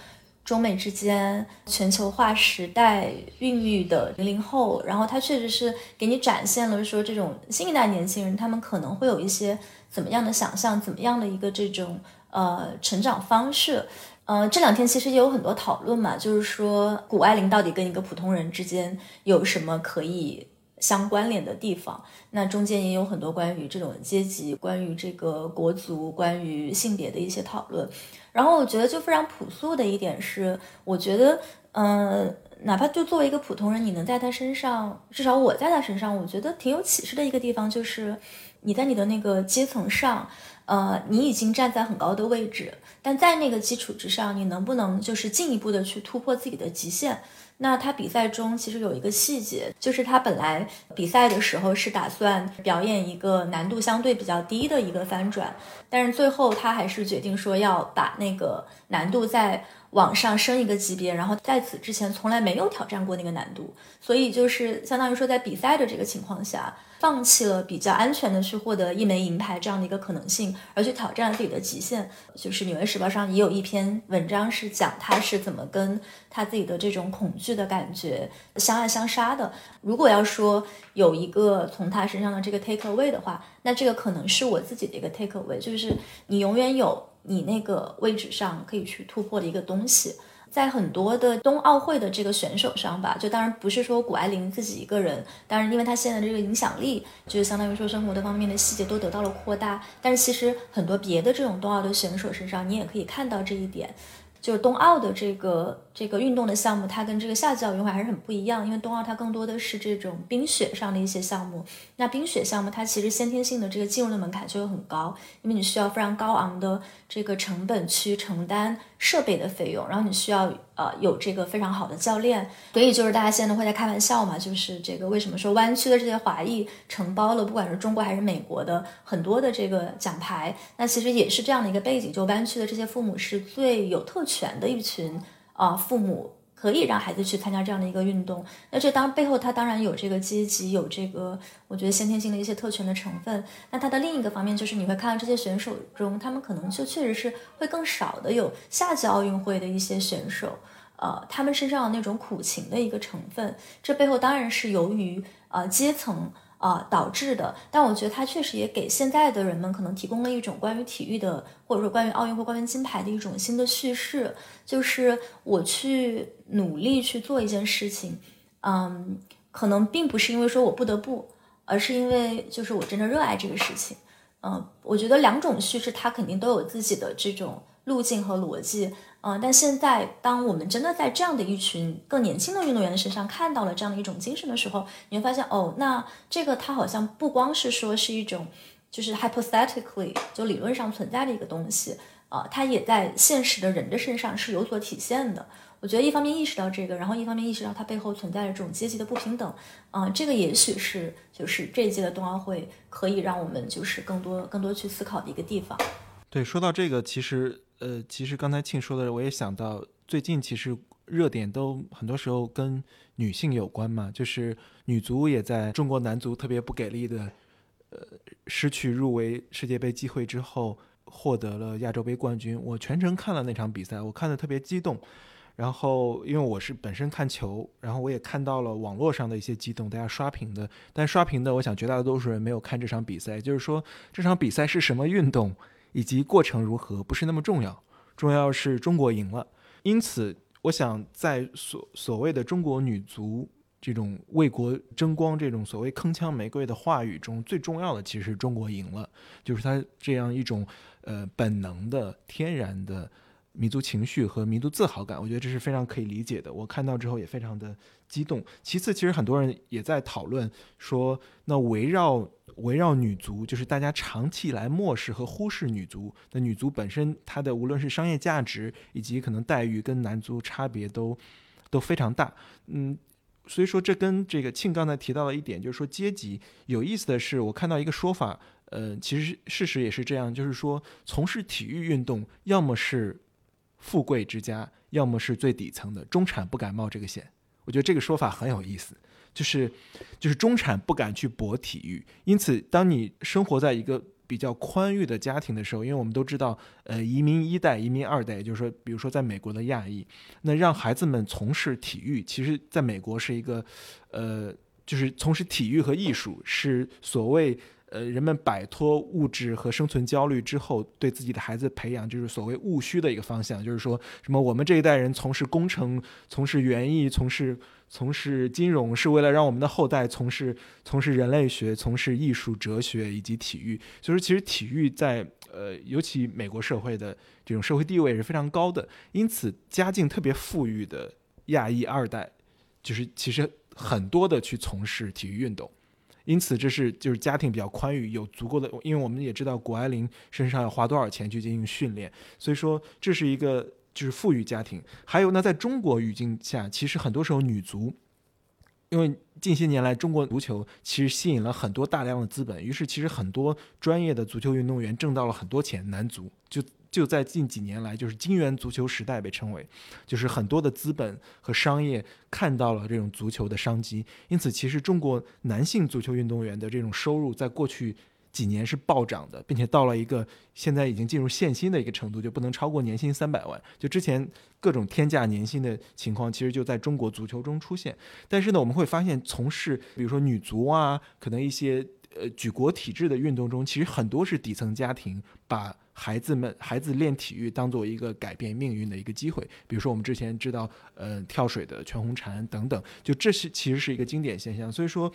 中美之间全球化时代孕育的零零后，然后他确实是给你展现了说这种新一代年轻人他们可能会有一些怎么样的想象，怎么样的一个这种呃成长方式。呃，这两天其实也有很多讨论嘛，就是说谷爱凌到底跟一个普通人之间有什么可以相关联的地方？那中间也有很多关于这种阶级、关于这个国族、关于性别的一些讨论。然后我觉得就非常朴素的一点是，我觉得，嗯，哪怕就作为一个普通人，你能在他身上，至少我在他身上，我觉得挺有启示的一个地方，就是你在你的那个阶层上，呃，你已经站在很高的位置，但在那个基础之上，你能不能就是进一步的去突破自己的极限？那他比赛中其实有一个细节，就是他本来比赛的时候是打算表演一个难度相对比较低的一个翻转，但是最后他还是决定说要把那个难度在往上升一个级别，然后在此之前从来没有挑战过那个难度，所以就是相当于说在比赛的这个情况下。放弃了比较安全的去获得一枚银牌这样的一个可能性，而去挑战自己的极限。就是《纽约时报》上也有一篇文章是讲他是怎么跟他自己的这种恐惧的感觉相爱相杀的。如果要说有一个从他身上的这个 take away 的话，那这个可能是我自己的一个 take away，就是你永远有你那个位置上可以去突破的一个东西。在很多的冬奥会的这个选手上吧，就当然不是说谷爱凌自己一个人，当然因为她现在的这个影响力，就是相当于说生活的方面的细节都得到了扩大。但是其实很多别的这种冬奥的选手身上，你也可以看到这一点。就是冬奥的这个这个运动的项目，它跟这个夏季奥运会还是很不一样，因为冬奥它更多的是这种冰雪上的一些项目。那冰雪项目它其实先天性的这个进入的门槛就会很高，因为你需要非常高昂的这个成本去承担设备的费用，然后你需要呃有这个非常好的教练。所以就是大家现在都会在开玩笑嘛，就是这个为什么说湾区的这些华裔承包了不管是中国还是美国的很多的这个奖牌，那其实也是这样的一个背景，就湾区的这些父母是最有特。权的一群啊，父母可以让孩子去参加这样的一个运动，那这当背后他当然有这个阶级，有这个我觉得先天性的一些特权的成分。那他的另一个方面就是你会看到这些选手中，他们可能就确实是会更少的有夏季奥运会的一些选手，呃，他们身上的那种苦情的一个成分，这背后当然是由于呃阶层。啊，导致的，但我觉得它确实也给现在的人们可能提供了一种关于体育的，或者说关于奥运会、关于金牌的一种新的叙事，就是我去努力去做一件事情，嗯，可能并不是因为说我不得不，而是因为就是我真的热爱这个事情，嗯，我觉得两种叙事它肯定都有自己的这种路径和逻辑。嗯，但现在当我们真的在这样的一群更年轻的运动员的身上看到了这样的一种精神的时候，你会发现，哦，那这个它好像不光是说是一种，就是 hypothetically 就理论上存在的一个东西，啊，它也在现实的人的身上是有所体现的。我觉得一方面意识到这个，然后一方面意识到它背后存在的这种阶级的不平等，啊，这个也许是就是这一届的冬奥会可以让我们就是更多更多去思考的一个地方。对，说到这个，其实。呃，其实刚才庆说的，我也想到，最近其实热点都很多时候跟女性有关嘛，就是女足也在中国男足特别不给力的，呃，失去入围世界杯机会之后，获得了亚洲杯冠军。我全程看了那场比赛，我看的特别激动。然后因为我是本身看球，然后我也看到了网络上的一些激动，大家刷屏的。但刷屏的，我想绝大多数人没有看这场比赛，就是说这场比赛是什么运动？以及过程如何不是那么重要，重要是中国赢了。因此，我想在所所谓的中国女足这种为国争光、这种所谓铿锵玫瑰的话语中，最重要的其实是中国赢了，就是它这样一种呃本能的、天然的。民族情绪和民族自豪感，我觉得这是非常可以理解的。我看到之后也非常的激动。其次，其实很多人也在讨论说，那围绕围绕女足，就是大家长期以来漠视和忽视女足。那女足本身，它的无论是商业价值以及可能待遇跟男足差别都都非常大。嗯，所以说这跟这个庆刚才提到的一点，就是说阶级有意思的是，我看到一个说法，呃，其实事实也是这样，就是说从事体育运动，要么是富贵之家，要么是最底层的中产不敢冒这个险。我觉得这个说法很有意思，就是就是中产不敢去搏体育。因此，当你生活在一个比较宽裕的家庭的时候，因为我们都知道，呃，移民一代、移民二代，也就是说，比如说在美国的亚裔，那让孩子们从事体育，其实在美国是一个，呃，就是从事体育和艺术是所谓。呃，人们摆脱物质和生存焦虑之后，对自己的孩子培养就是所谓务虚的一个方向，就是说什么我们这一代人从事工程、从事园艺、从事从事金融，是为了让我们的后代从事从事人类学、从事艺术、哲学以及体育。所以说，其实体育在呃，尤其美国社会的这种社会地位是非常高的。因此，家境特别富裕的亚裔二代，就是其实很多的去从事体育运动。因此，这是就是家庭比较宽裕，有足够的，因为我们也知道谷爱凌身上要花多少钱去进行训练，所以说这是一个就是富裕家庭。还有呢，在中国语境下，其实很多时候女足，因为近些年来中国足球其实吸引了很多大量的资本，于是其实很多专业的足球运动员挣到了很多钱，男足就。就在近几年来，就是金元足球时代被称为，就是很多的资本和商业看到了这种足球的商机，因此其实中国男性足球运动员的这种收入在过去几年是暴涨的，并且到了一个现在已经进入限薪的一个程度，就不能超过年薪三百万。就之前各种天价年薪的情况，其实就在中国足球中出现。但是呢，我们会发现从事比如说女足啊，可能一些呃举国体制的运动中，其实很多是底层家庭把。孩子们，孩子练体育当做一个改变命运的一个机会。比如说，我们之前知道，呃，跳水的全红婵等等，就这是其实是一个经典现象。所以说，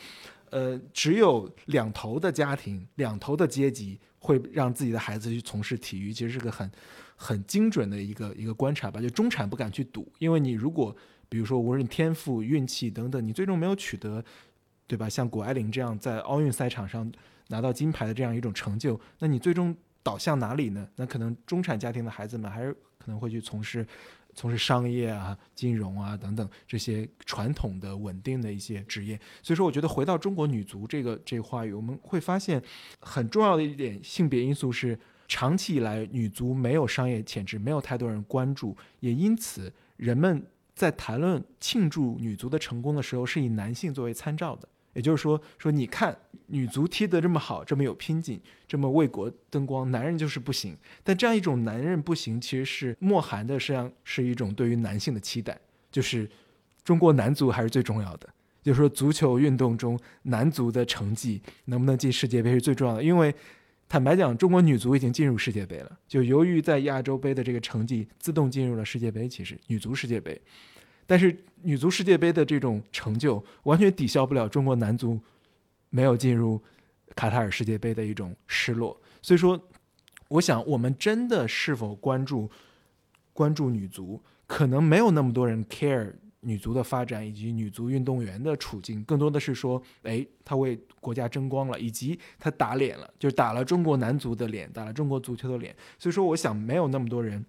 呃，只有两头的家庭、两头的阶级会让自己的孩子去从事体育，其实是个很很精准的一个一个观察吧。就中产不敢去赌，因为你如果比如说无论天赋、运气等等，你最终没有取得，对吧？像谷爱凌这样在奥运赛场上拿到金牌的这样一种成就，那你最终。导向哪里呢？那可能中产家庭的孩子们还是可能会去从事从事商业啊、金融啊等等这些传统的稳定的一些职业。所以说，我觉得回到中国女足这个这个话语，我们会发现很重要的一点性别因素是，长期以来女足没有商业潜质，没有太多人关注，也因此人们在谈论庆祝女足的成功的时候，是以男性作为参照的。也就是说，说你看女足踢得这么好，这么有拼劲，这么为国争光，男人就是不行。但这样一种男人不行，其实是默含的，实际上是一种对于男性的期待，就是中国男足还是最重要的。就是说，足球运动中男足的成绩能不能进世界杯是最重要的。因为坦白讲，中国女足已经进入世界杯了，就由于在亚洲杯的这个成绩，自动进入了世界杯。其实女足世界杯。但是女足世界杯的这种成就完全抵消不了中国男足没有进入卡塔尔世界杯的一种失落。所以说，我想我们真的是否关注关注女足，可能没有那么多人 care 女足的发展以及女足运动员的处境，更多的是说，哎，他为国家争光了，以及他打脸了，就是打了中国男足的脸，打了中国足球的脸。所以说，我想没有那么多人。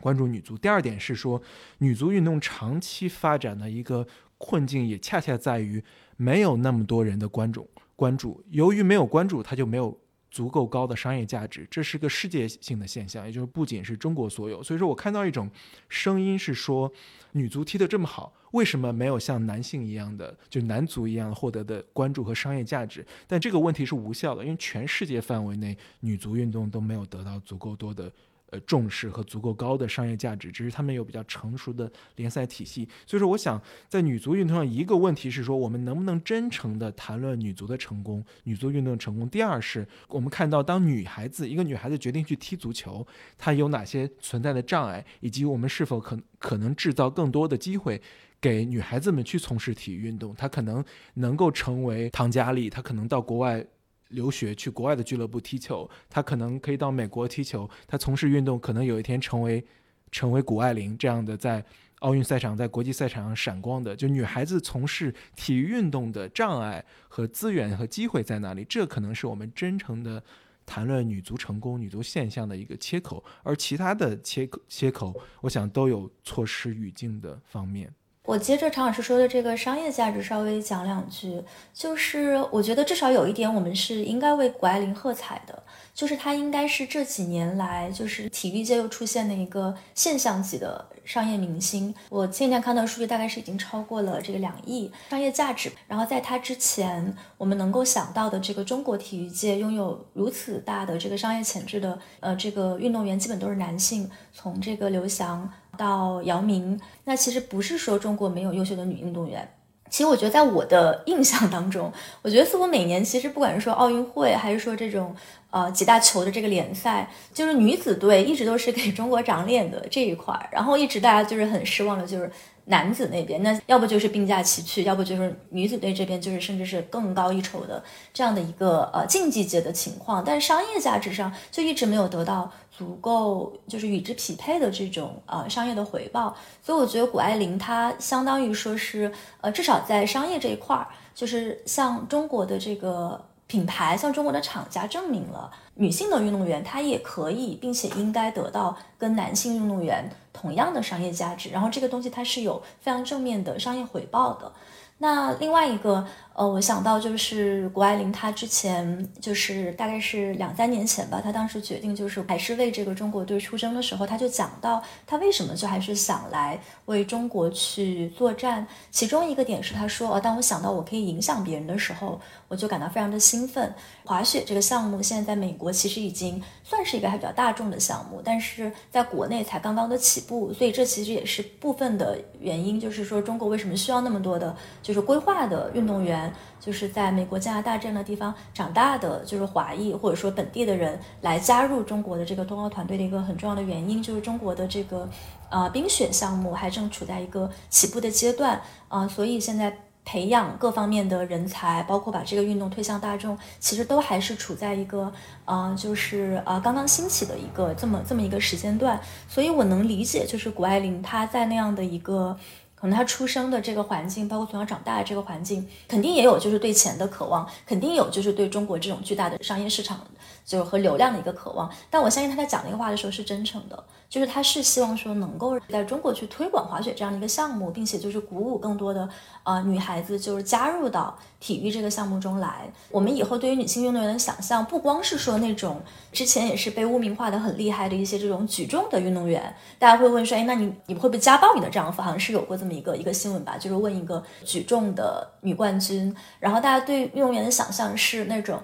关注女足。第二点是说，女足运动长期发展的一个困境，也恰恰在于没有那么多人的关注。关注，由于没有关注，它就没有足够高的商业价值。这是个世界性的现象，也就是不仅是中国所有。所以说我看到一种声音是说，女足踢得这么好，为什么没有像男性一样的，就男足一样获得的关注和商业价值？但这个问题是无效的，因为全世界范围内女足运动都没有得到足够多的。呃，重视和足够高的商业价值，只是他们有比较成熟的联赛体系。所以说，我想在女足运动上，一个问题是说，我们能不能真诚的谈论女足的成功，女足运动成功？第二是，我们看到当女孩子一个女孩子决定去踢足球，她有哪些存在的障碍，以及我们是否可可能制造更多的机会给女孩子们去从事体育运动？她可能能够成为唐佳丽，她可能到国外。留学去国外的俱乐部踢球，他可能可以到美国踢球。他从事运动，可能有一天成为成为谷爱凌这样的，在奥运赛场、在国际赛场上闪光的。就女孩子从事体育运动的障碍和资源和机会在哪里？这可能是我们真诚的谈论女足成功、女足现象的一个切口。而其他的切口切口，我想都有错失语境的方面。我接着常老师说的这个商业价值稍微讲两句，就是我觉得至少有一点我们是应该为谷爱凌喝彩的，就是她应该是这几年来就是体育界又出现的一个现象级的商业明星。我前几天看到数据，大概是已经超过了这个两亿商业价值。然后在她之前，我们能够想到的这个中国体育界拥有如此大的这个商业潜质的呃这个运动员，基本都是男性，从这个刘翔。到姚明，那其实不是说中国没有优秀的女运动员。其实我觉得，在我的印象当中，我觉得似乎每年其实不管是说奥运会，还是说这种呃几大球的这个联赛，就是女子队一直都是给中国长脸的这一块儿。然后一直大家就是很失望的，就是男子那边，那要不就是并驾齐驱，要不就是女子队这边就是甚至是更高一筹的这样的一个呃竞技界的情况，但是商业价值上就一直没有得到足够就是与之匹配的这种呃商业的回报，所以我觉得谷爱凌她相当于说是呃至少在商业这一块儿，就是向中国的这个品牌，向中国的厂家证明了女性的运动员她也可以，并且应该得到跟男性运动员。同样的商业价值，然后这个东西它是有非常正面的商业回报的。那另外一个。呃，我想到就是谷爱凌，她之前就是大概是两三年前吧，她当时决定就是还是为这个中国队出征的时候，她就讲到她为什么就还是想来为中国去作战。其中一个点是她说，呃，当我想到我可以影响别人的时候，我就感到非常的兴奋。滑雪这个项目现在在美国其实已经算是一个还比较大众的项目，但是在国内才刚刚的起步，所以这其实也是部分的原因，就是说中国为什么需要那么多的，就是规划的运动员。就是在美国、加拿大这样的地方长大的，就是华裔或者说本地的人来加入中国的这个冬奥团队的一个很重要的原因，就是中国的这个呃冰雪项目还正处在一个起步的阶段啊，所以现在培养各方面的人才，包括把这个运动推向大众，其实都还是处在一个呃就是呃刚刚兴起的一个这么这么一个时间段，所以我能理解，就是谷爱凌她在那样的一个。可能他出生的这个环境，包括从小长大的这个环境，肯定也有就是对钱的渴望，肯定有就是对中国这种巨大的商业市场，就是和流量的一个渴望。但我相信他在讲那个话的时候是真诚的。就是他是希望说能够在中国去推广滑雪这样的一个项目，并且就是鼓舞更多的呃女孩子就是加入到体育这个项目中来。我们以后对于女性运动员的想象，不光是说那种之前也是被污名化的很厉害的一些这种举重的运动员，大家会问说，哎，那你你会不会家暴你的丈夫？好像是有过这么一个一个新闻吧，就是问一个举重的女冠军，然后大家对运动员的想象是那种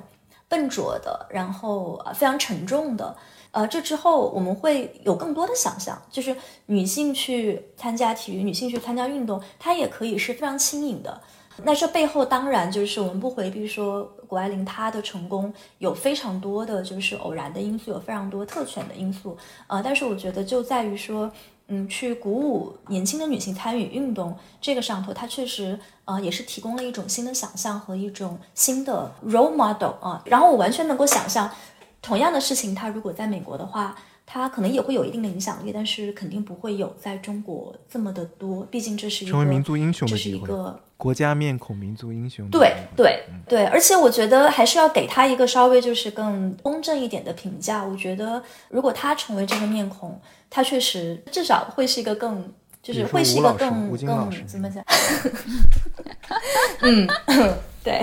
笨拙的，然后呃非常沉重的。呃，这之后我们会有更多的想象，就是女性去参加体育，女性去参加运动，它也可以是非常轻盈的。那这背后当然就是我们不回避说，谷爱凌她的成功有非常多的就是偶然的因素，有非常多特权的因素。呃，但是我觉得就在于说，嗯，去鼓舞年轻的女性参与运动这个上头，它确实呃也是提供了一种新的想象和一种新的 role model 啊。然后我完全能够想象。同样的事情，它如果在美国的话，他可能也会有一定的影响力，但是肯定不会有在中国这么的多。毕竟这是一个成为民族英雄的机会，国家面孔、民族英雄。对对对，而且我觉得还是要给他一个稍微就是更公正一点的评价。我觉得如果他成为这个面孔，他确实至少会是一个更，就是会是一个更更怎么讲？嗯，对，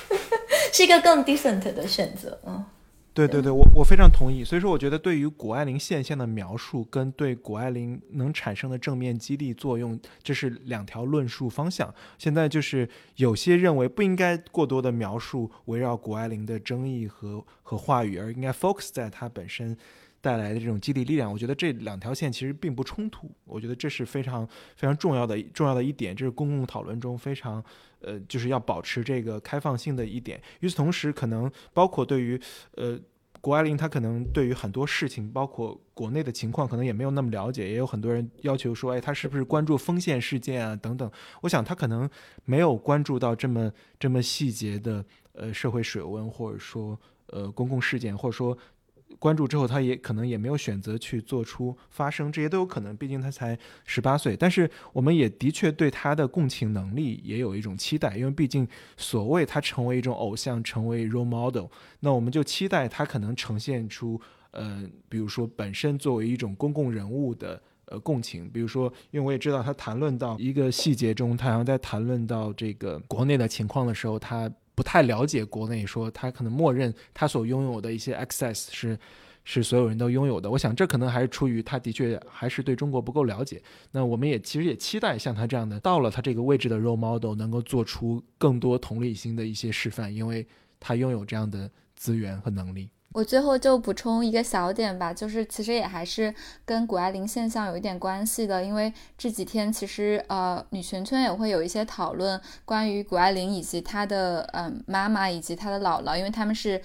是一个更 decent 的选择。嗯。对对对，我我非常同意。所以说，我觉得对于谷爱凌现象的描述，跟对谷爱凌能产生的正面激励作用，这是两条论述方向。现在就是有些认为不应该过多的描述围绕谷爱凌的争议和和话语，而应该 focus 在她本身带来的这种激励力量。我觉得这两条线其实并不冲突。我觉得这是非常非常重要的重要的一点，这是公共讨论中非常。呃，就是要保持这个开放性的一点。与此同时，可能包括对于呃，谷爱凌，她可能对于很多事情，包括国内的情况，可能也没有那么了解。也有很多人要求说，哎，她是不是关注丰县事件啊？等等。我想她可能没有关注到这么这么细节的呃社会水温，或者说呃公共事件，或者说。关注之后，他也可能也没有选择去做出发声，这些都有可能。毕竟他才十八岁，但是我们也的确对他的共情能力也有一种期待，因为毕竟所谓他成为一种偶像，成为 role model，那我们就期待他可能呈现出，呃，比如说本身作为一种公共人物的呃共情，比如说，因为我也知道他谈论到一个细节中，他好像在谈论到这个国内的情况的时候，他。不太了解国内，说他可能默认他所拥有的一些 access 是是所有人都拥有的。我想这可能还是出于他的确还是对中国不够了解。那我们也其实也期待像他这样的到了他这个位置的 role model 能够做出更多同理心的一些示范，因为他拥有这样的资源和能力。我最后就补充一个小点吧，就是其实也还是跟谷爱凌现象有一点关系的，因为这几天其实呃女权圈也会有一些讨论关于谷爱凌以及她的嗯妈妈以及她的姥姥，因为他们是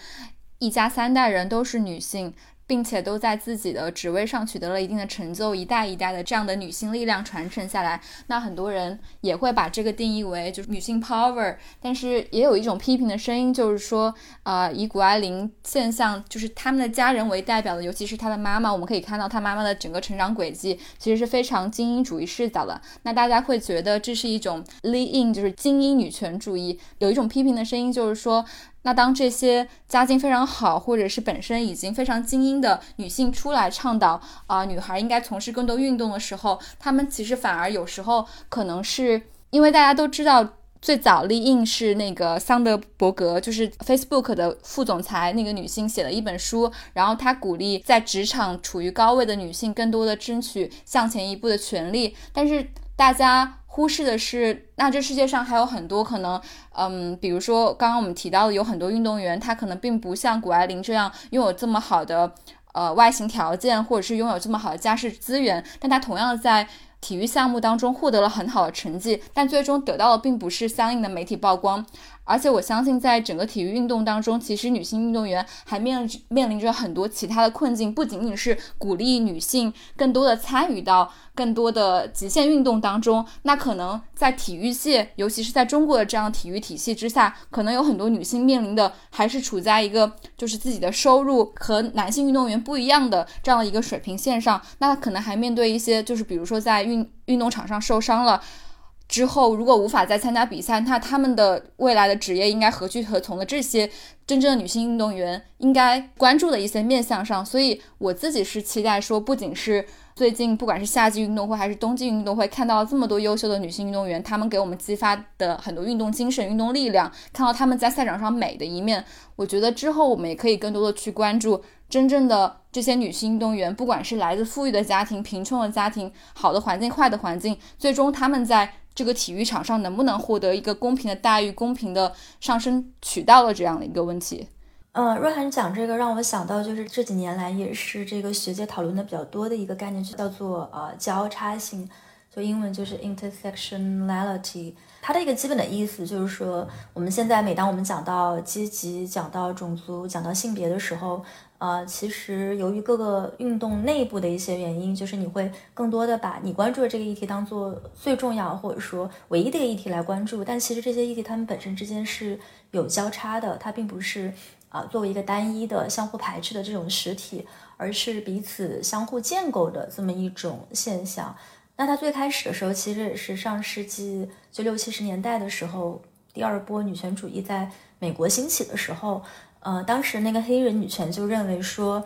一家三代人都是女性。并且都在自己的职位上取得了一定的成就，一代一代的这样的女性力量传承下来，那很多人也会把这个定义为就是女性 power。但是也有一种批评的声音，就是说，啊，以谷爱凌现象，就是他们的家人为代表的，尤其是她的妈妈，我们可以看到她妈妈的整个成长轨迹，其实是非常精英主义视角的。那大家会觉得这是一种 lean in，就是精英女权主义。有一种批评的声音，就是说。那当这些家境非常好，或者是本身已经非常精英的女性出来倡导啊，女孩应该从事更多运动的时候，她们其实反而有时候可能是因为大家都知道，最早立印是那个桑德伯格，就是 Facebook 的副总裁那个女性写了一本书，然后她鼓励在职场处于高位的女性更多的争取向前一步的权利，但是大家。忽视的是，那这世界上还有很多可能，嗯，比如说刚刚我们提到的，有很多运动员，他可能并不像谷爱凌这样拥有这么好的，呃，外形条件，或者是拥有这么好的家世资源，但他同样在体育项目当中获得了很好的成绩，但最终得到的并不是相应的媒体曝光。而且我相信，在整个体育运动当中，其实女性运动员还面面临着很多其他的困境，不仅仅是鼓励女性更多的参与到更多的极限运动当中。那可能在体育界，尤其是在中国的这样体育体系之下，可能有很多女性面临的还是处在一个就是自己的收入和男性运动员不一样的这样的一个水平线上。那可能还面对一些，就是比如说在运运动场上受伤了。之后，如果无法再参加比赛，那他们的未来的职业应该何去何从的？这些真正的女性运动员应该关注的一些面向上，所以我自己是期待说，不仅是最近不管是夏季运动会还是冬季运动会，看到了这么多优秀的女性运动员，她们给我们激发的很多运动精神、运动力量，看到她们在赛场上美的一面，我觉得之后我们也可以更多的去关注真正的这些女性运动员，不管是来自富裕的家庭、贫穷的家庭、好的环境、坏的环境，最终她们在。这个体育场上能不能获得一个公平的待遇、公平的上升渠道的这样的一个问题？嗯，若涵讲这个让我想到，就是这几年来也是这个学界讨论的比较多的一个概念，就叫做呃交叉性，就英文就是 intersectionality。它的一个基本的意思就是说，我们现在每当我们讲到阶级、讲到种族、讲到性别的时候。呃，其实由于各个运动内部的一些原因，就是你会更多的把你关注的这个议题当做最重要或者说唯一的一个议题来关注。但其实这些议题它们本身之间是有交叉的，它并不是啊作为一个单一的相互排斥的这种实体，而是彼此相互建构的这么一种现象。那它最开始的时候，其实也是上世纪就六七十年代的时候，第二波女权主义在美国兴起的时候。呃，当时那个黑人女权就认为说，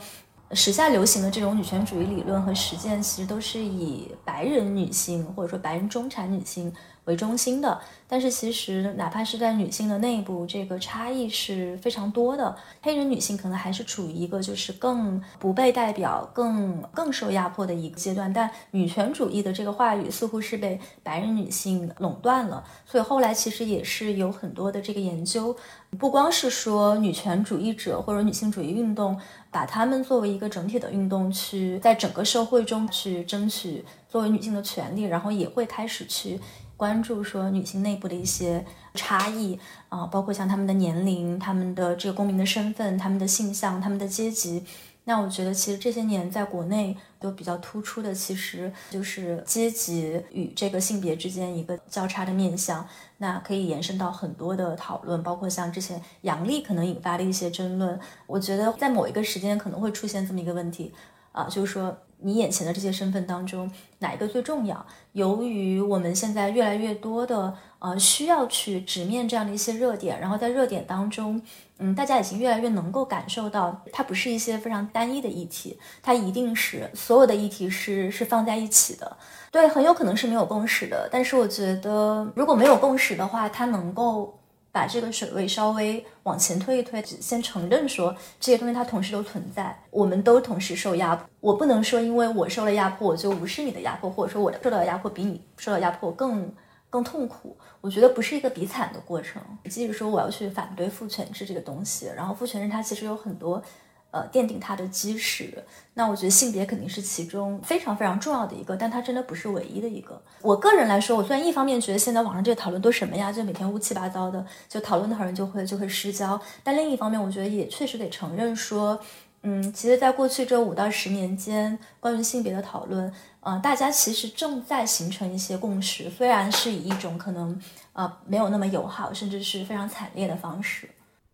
时下流行的这种女权主义理论和实践，其实都是以白人女性或者说白人中产女性。为中心的，但是其实哪怕是在女性的内部，这个差异是非常多的。黑人女性可能还是处于一个就是更不被代表、更更受压迫的一个阶段，但女权主义的这个话语似乎是被白人女性垄断了。所以后来其实也是有很多的这个研究，不光是说女权主义者或者女性主义运动，把她们作为一个整体的运动去在整个社会中去争取作为女性的权利，然后也会开始去。关注说女性内部的一些差异啊，包括像她们的年龄、她们的这个公民的身份、她们的性向、她们的阶级。那我觉得其实这些年在国内都比较突出的，其实就是阶级与这个性别之间一个交叉的面相。那可以延伸到很多的讨论，包括像之前杨笠可能引发的一些争论。我觉得在某一个时间可能会出现这么一个问题啊，就是说。你眼前的这些身份当中，哪一个最重要？由于我们现在越来越多的呃需要去直面这样的一些热点，然后在热点当中，嗯，大家已经越来越能够感受到，它不是一些非常单一的议题，它一定是所有的议题是是放在一起的。对，很有可能是没有共识的，但是我觉得如果没有共识的话，它能够。把这个水位稍微往前推一推，先承认说这些东西它同时都存在，我们都同时受压迫。我不能说因为我受了压迫，我就无视你的压迫，或者说我受到的压迫比你受到压迫更更痛苦。我觉得不是一个比惨的过程。即使说我要去反对父权制这个东西，然后父权制它其实有很多。呃，奠定它的基石。那我觉得性别肯定是其中非常非常重要的一个，但它真的不是唯一的一个。我个人来说，我虽然一方面觉得现在网上这个讨论都什么呀，就每天乌七八糟的，就讨论的好人就会就会失焦。但另一方面，我觉得也确实得承认说，嗯，其实，在过去这五到十年间，关于性别的讨论，呃，大家其实正在形成一些共识，虽然是以一种可能呃没有那么友好，甚至是非常惨烈的方式。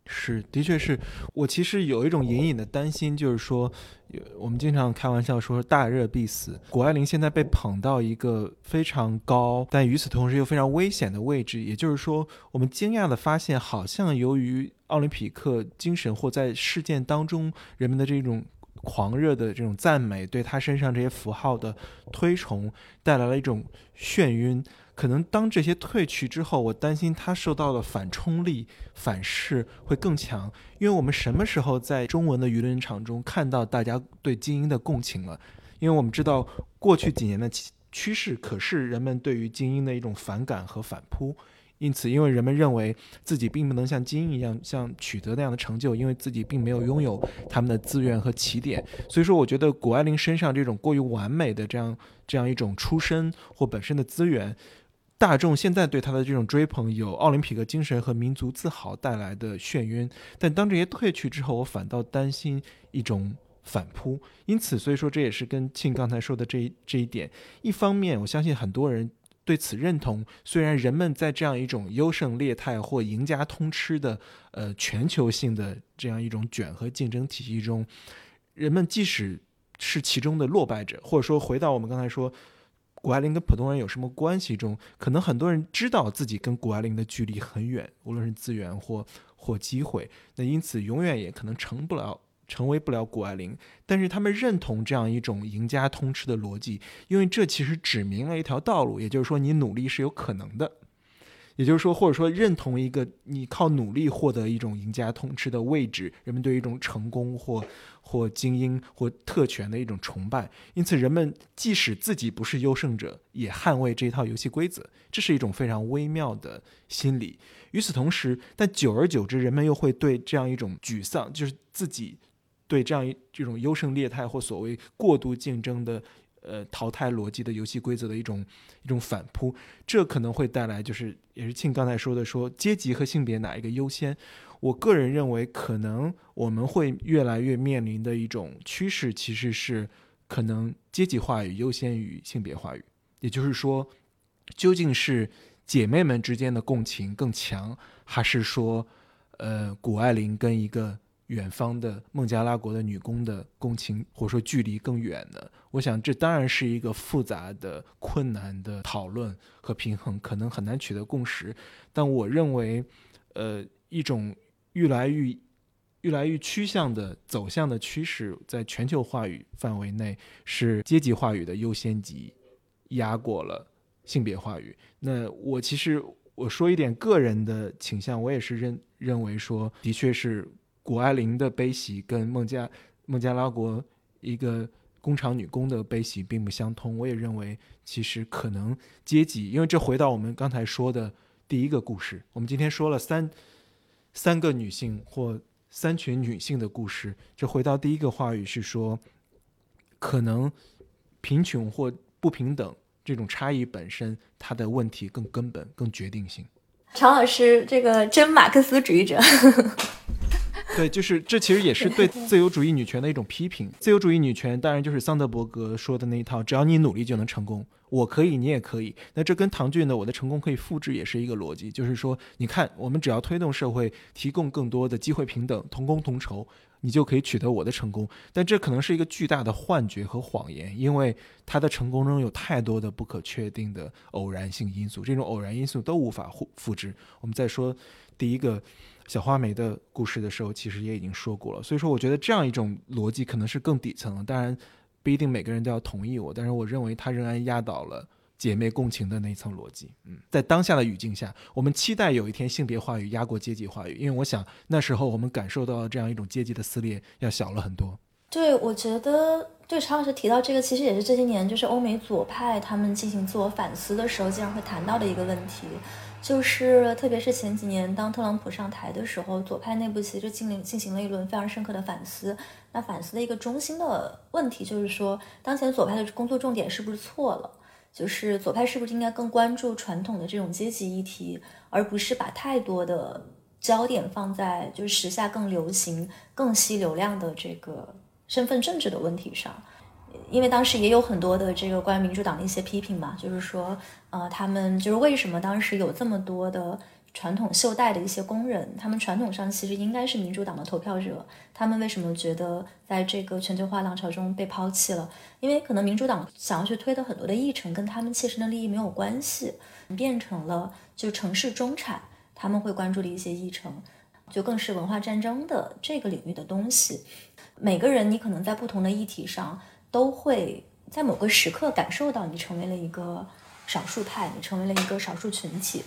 是，的确是我其实有一种隐隐的担心，就是说，我们经常开玩笑说大热必死。谷爱凌现在被捧到一个非常高，但与此同时又非常危险的位置。也就是说，我们惊讶的发现，好像由于奥林匹克精神或在事件当中人们的这种狂热的这种赞美，对他身上这些符号的推崇，带来了一种眩晕。可能当这些退去之后，我担心它受到的反冲力、反噬会更强。因为我们什么时候在中文的舆论场中看到大家对精英的共情了？因为我们知道过去几年的趋势，可是人们对于精英的一种反感和反扑。因此，因为人们认为自己并不能像精英一样，像取得那样的成就，因为自己并没有拥有他们的资源和起点。所以说，我觉得谷爱凌身上这种过于完美的这样这样一种出身或本身的资源。大众现在对他的这种追捧，有奥林匹克精神和民族自豪带来的眩晕，但当这些褪去之后，我反倒担心一种反扑。因此，所以说这也是跟庆刚才说的这一这一点。一方面，我相信很多人对此认同。虽然人们在这样一种优胜劣汰或赢家通吃的呃全球性的这样一种卷和竞争体系中，人们即使是其中的落败者，或者说回到我们刚才说。谷爱凌跟普通人有什么关系？中可能很多人知道自己跟谷爱凌的距离很远，无论是资源或或机会，那因此永远也可能成不了，成为不了谷爱凌。但是他们认同这样一种赢家通吃的逻辑，因为这其实指明了一条道路，也就是说你努力是有可能的。也就是说，或者说认同一个你靠努力获得一种赢家通吃的位置，人们对一种成功或或精英或特权的一种崇拜，因此人们即使自己不是优胜者，也捍卫这一套游戏规则，这是一种非常微妙的心理。与此同时，但久而久之，人们又会对这样一种沮丧，就是自己对这样一这种优胜劣汰或所谓过度竞争的。呃，淘汰逻辑的游戏规则的一种一种反扑，这可能会带来，就是也是庆刚才说的，说阶级和性别哪一个优先？我个人认为，可能我们会越来越面临的一种趋势，其实是可能阶级话语优先于性别话语。也就是说，究竟是姐妹们之间的共情更强，还是说，呃，谷爱凌跟一个？远方的孟加拉国的女工的共情，或者说距离更远的，我想这当然是一个复杂的、困难的讨论和平衡，可能很难取得共识。但我认为，呃，一种越来越、越来越趋向的走向的趋势，在全球话语范围内是阶级话语的优先级压过了性别话语。那我其实我说一点个人的倾向，我也是认认为说，的确是。谷爱凌的悲喜跟孟加孟加拉国一个工厂女工的悲喜并不相通。我也认为，其实可能阶级，因为这回到我们刚才说的第一个故事。我们今天说了三三个女性或三群女性的故事，这回到第一个话语是说，可能贫穷或不平等这种差异本身，它的问题更根本、更决定性。常老师，这个真马克思主义者。对，就是这其实也是对自由主义女权的一种批评。自由主义女权当然就是桑德伯格说的那一套，只要你努力就能成功，我可以，你也可以。那这跟唐骏的我的成功可以复制也是一个逻辑，就是说，你看，我们只要推动社会提供更多的机会平等、同工同酬，你就可以取得我的成功。但这可能是一个巨大的幻觉和谎言，因为他的成功中有太多的不可确定的偶然性因素，这种偶然因素都无法复复制。我们再说第一个。小花梅的故事的时候，其实也已经说过了。所以说，我觉得这样一种逻辑可能是更底层的。当然，不一定每个人都要同意我，但是我认为它仍然压倒了姐妹共情的那一层逻辑。嗯，在当下的语境下，我们期待有一天性别话语压过阶级话语，因为我想那时候我们感受到这样一种阶级的撕裂要小了很多。对，我觉得对常老师提到这个，其实也是这些年就是欧美左派他们进行自我反思的时候，经常会谈到的一个问题。就是，特别是前几年，当特朗普上台的时候，左派内部其实进行进行了一轮非常深刻的反思。那反思的一个中心的问题就是说，当前左派的工作重点是不是错了？就是左派是不是应该更关注传统的这种阶级议题，而不是把太多的焦点放在就是时下更流行、更吸流量的这个身份政治的问题上。因为当时也有很多的这个关于民主党的一些批评嘛，就是说，呃，他们就是为什么当时有这么多的传统袖带的一些工人，他们传统上其实应该是民主党的投票者，他们为什么觉得在这个全球化浪潮中被抛弃了？因为可能民主党想要去推的很多的议程跟他们切身的利益没有关系，变成了就城市中产他们会关注的一些议程，就更是文化战争的这个领域的东西。每个人你可能在不同的议题上。都会在某个时刻感受到你成为了一个少数派，你成为了一个少数群体。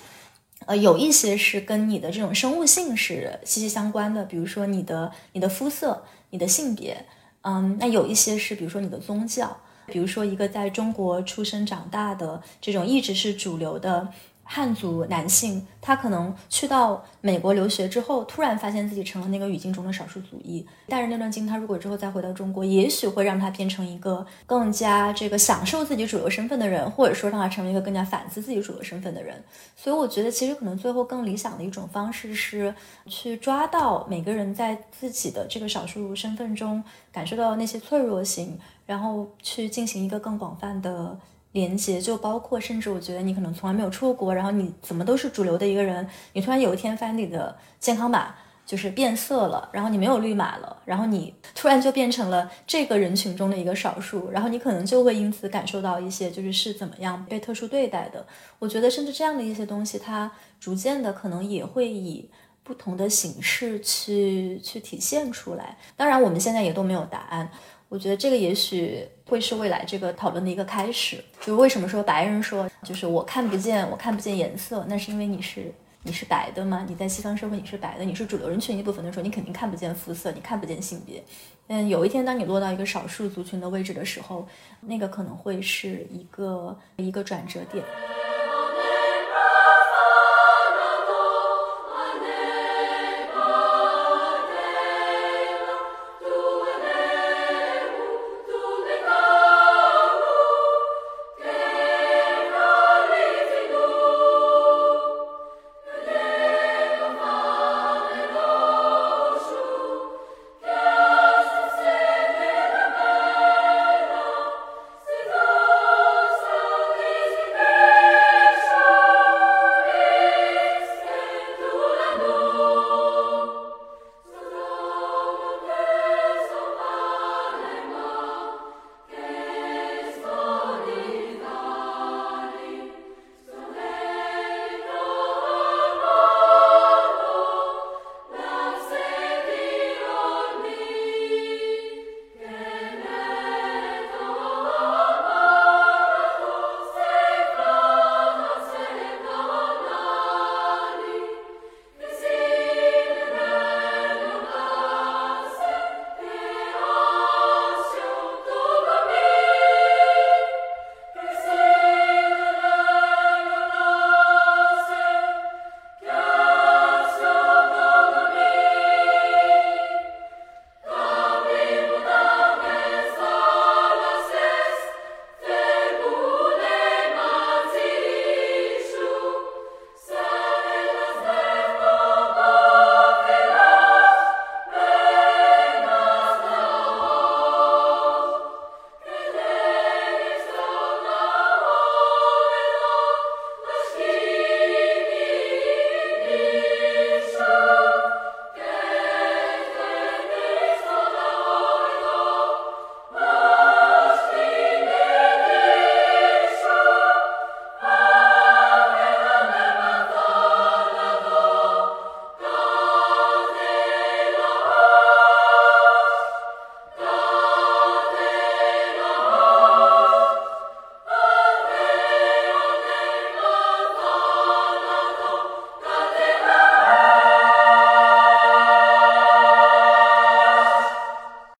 呃，有一些是跟你的这种生物性是息息相关的，比如说你的你的肤色、你的性别。嗯，那有一些是比如说你的宗教，比如说一个在中国出生长大的这种一直是主流的。汉族男性，他可能去到美国留学之后，突然发现自己成了那个语境中的少数族裔。带着那段经，他如果之后再回到中国，也许会让他变成一个更加这个享受自己主流身份的人，或者说让他成为一个更加反思自己主流身份的人。所以，我觉得其实可能最后更理想的一种方式是去抓到每个人在自己的这个少数身份中感受到那些脆弱性，然后去进行一个更广泛的。连接就包括，甚至我觉得你可能从来没有出过国，然后你怎么都是主流的一个人，你突然有一天发现你的健康码就是变色了，然后你没有绿码了，然后你突然就变成了这个人群中的一个少数，然后你可能就会因此感受到一些就是是怎么样被特殊对待的。我觉得甚至这样的一些东西，它逐渐的可能也会以不同的形式去去体现出来。当然，我们现在也都没有答案。我觉得这个也许会是未来这个讨论的一个开始。就为什么说白人说，就是我看不见，我看不见颜色，那是因为你是你是白的吗？你在西方社会你是白的，你是主流人群一部分的时候，你肯定看不见肤色，你看不见性别。嗯，有一天当你落到一个少数族群的位置的时候，那个可能会是一个一个转折点。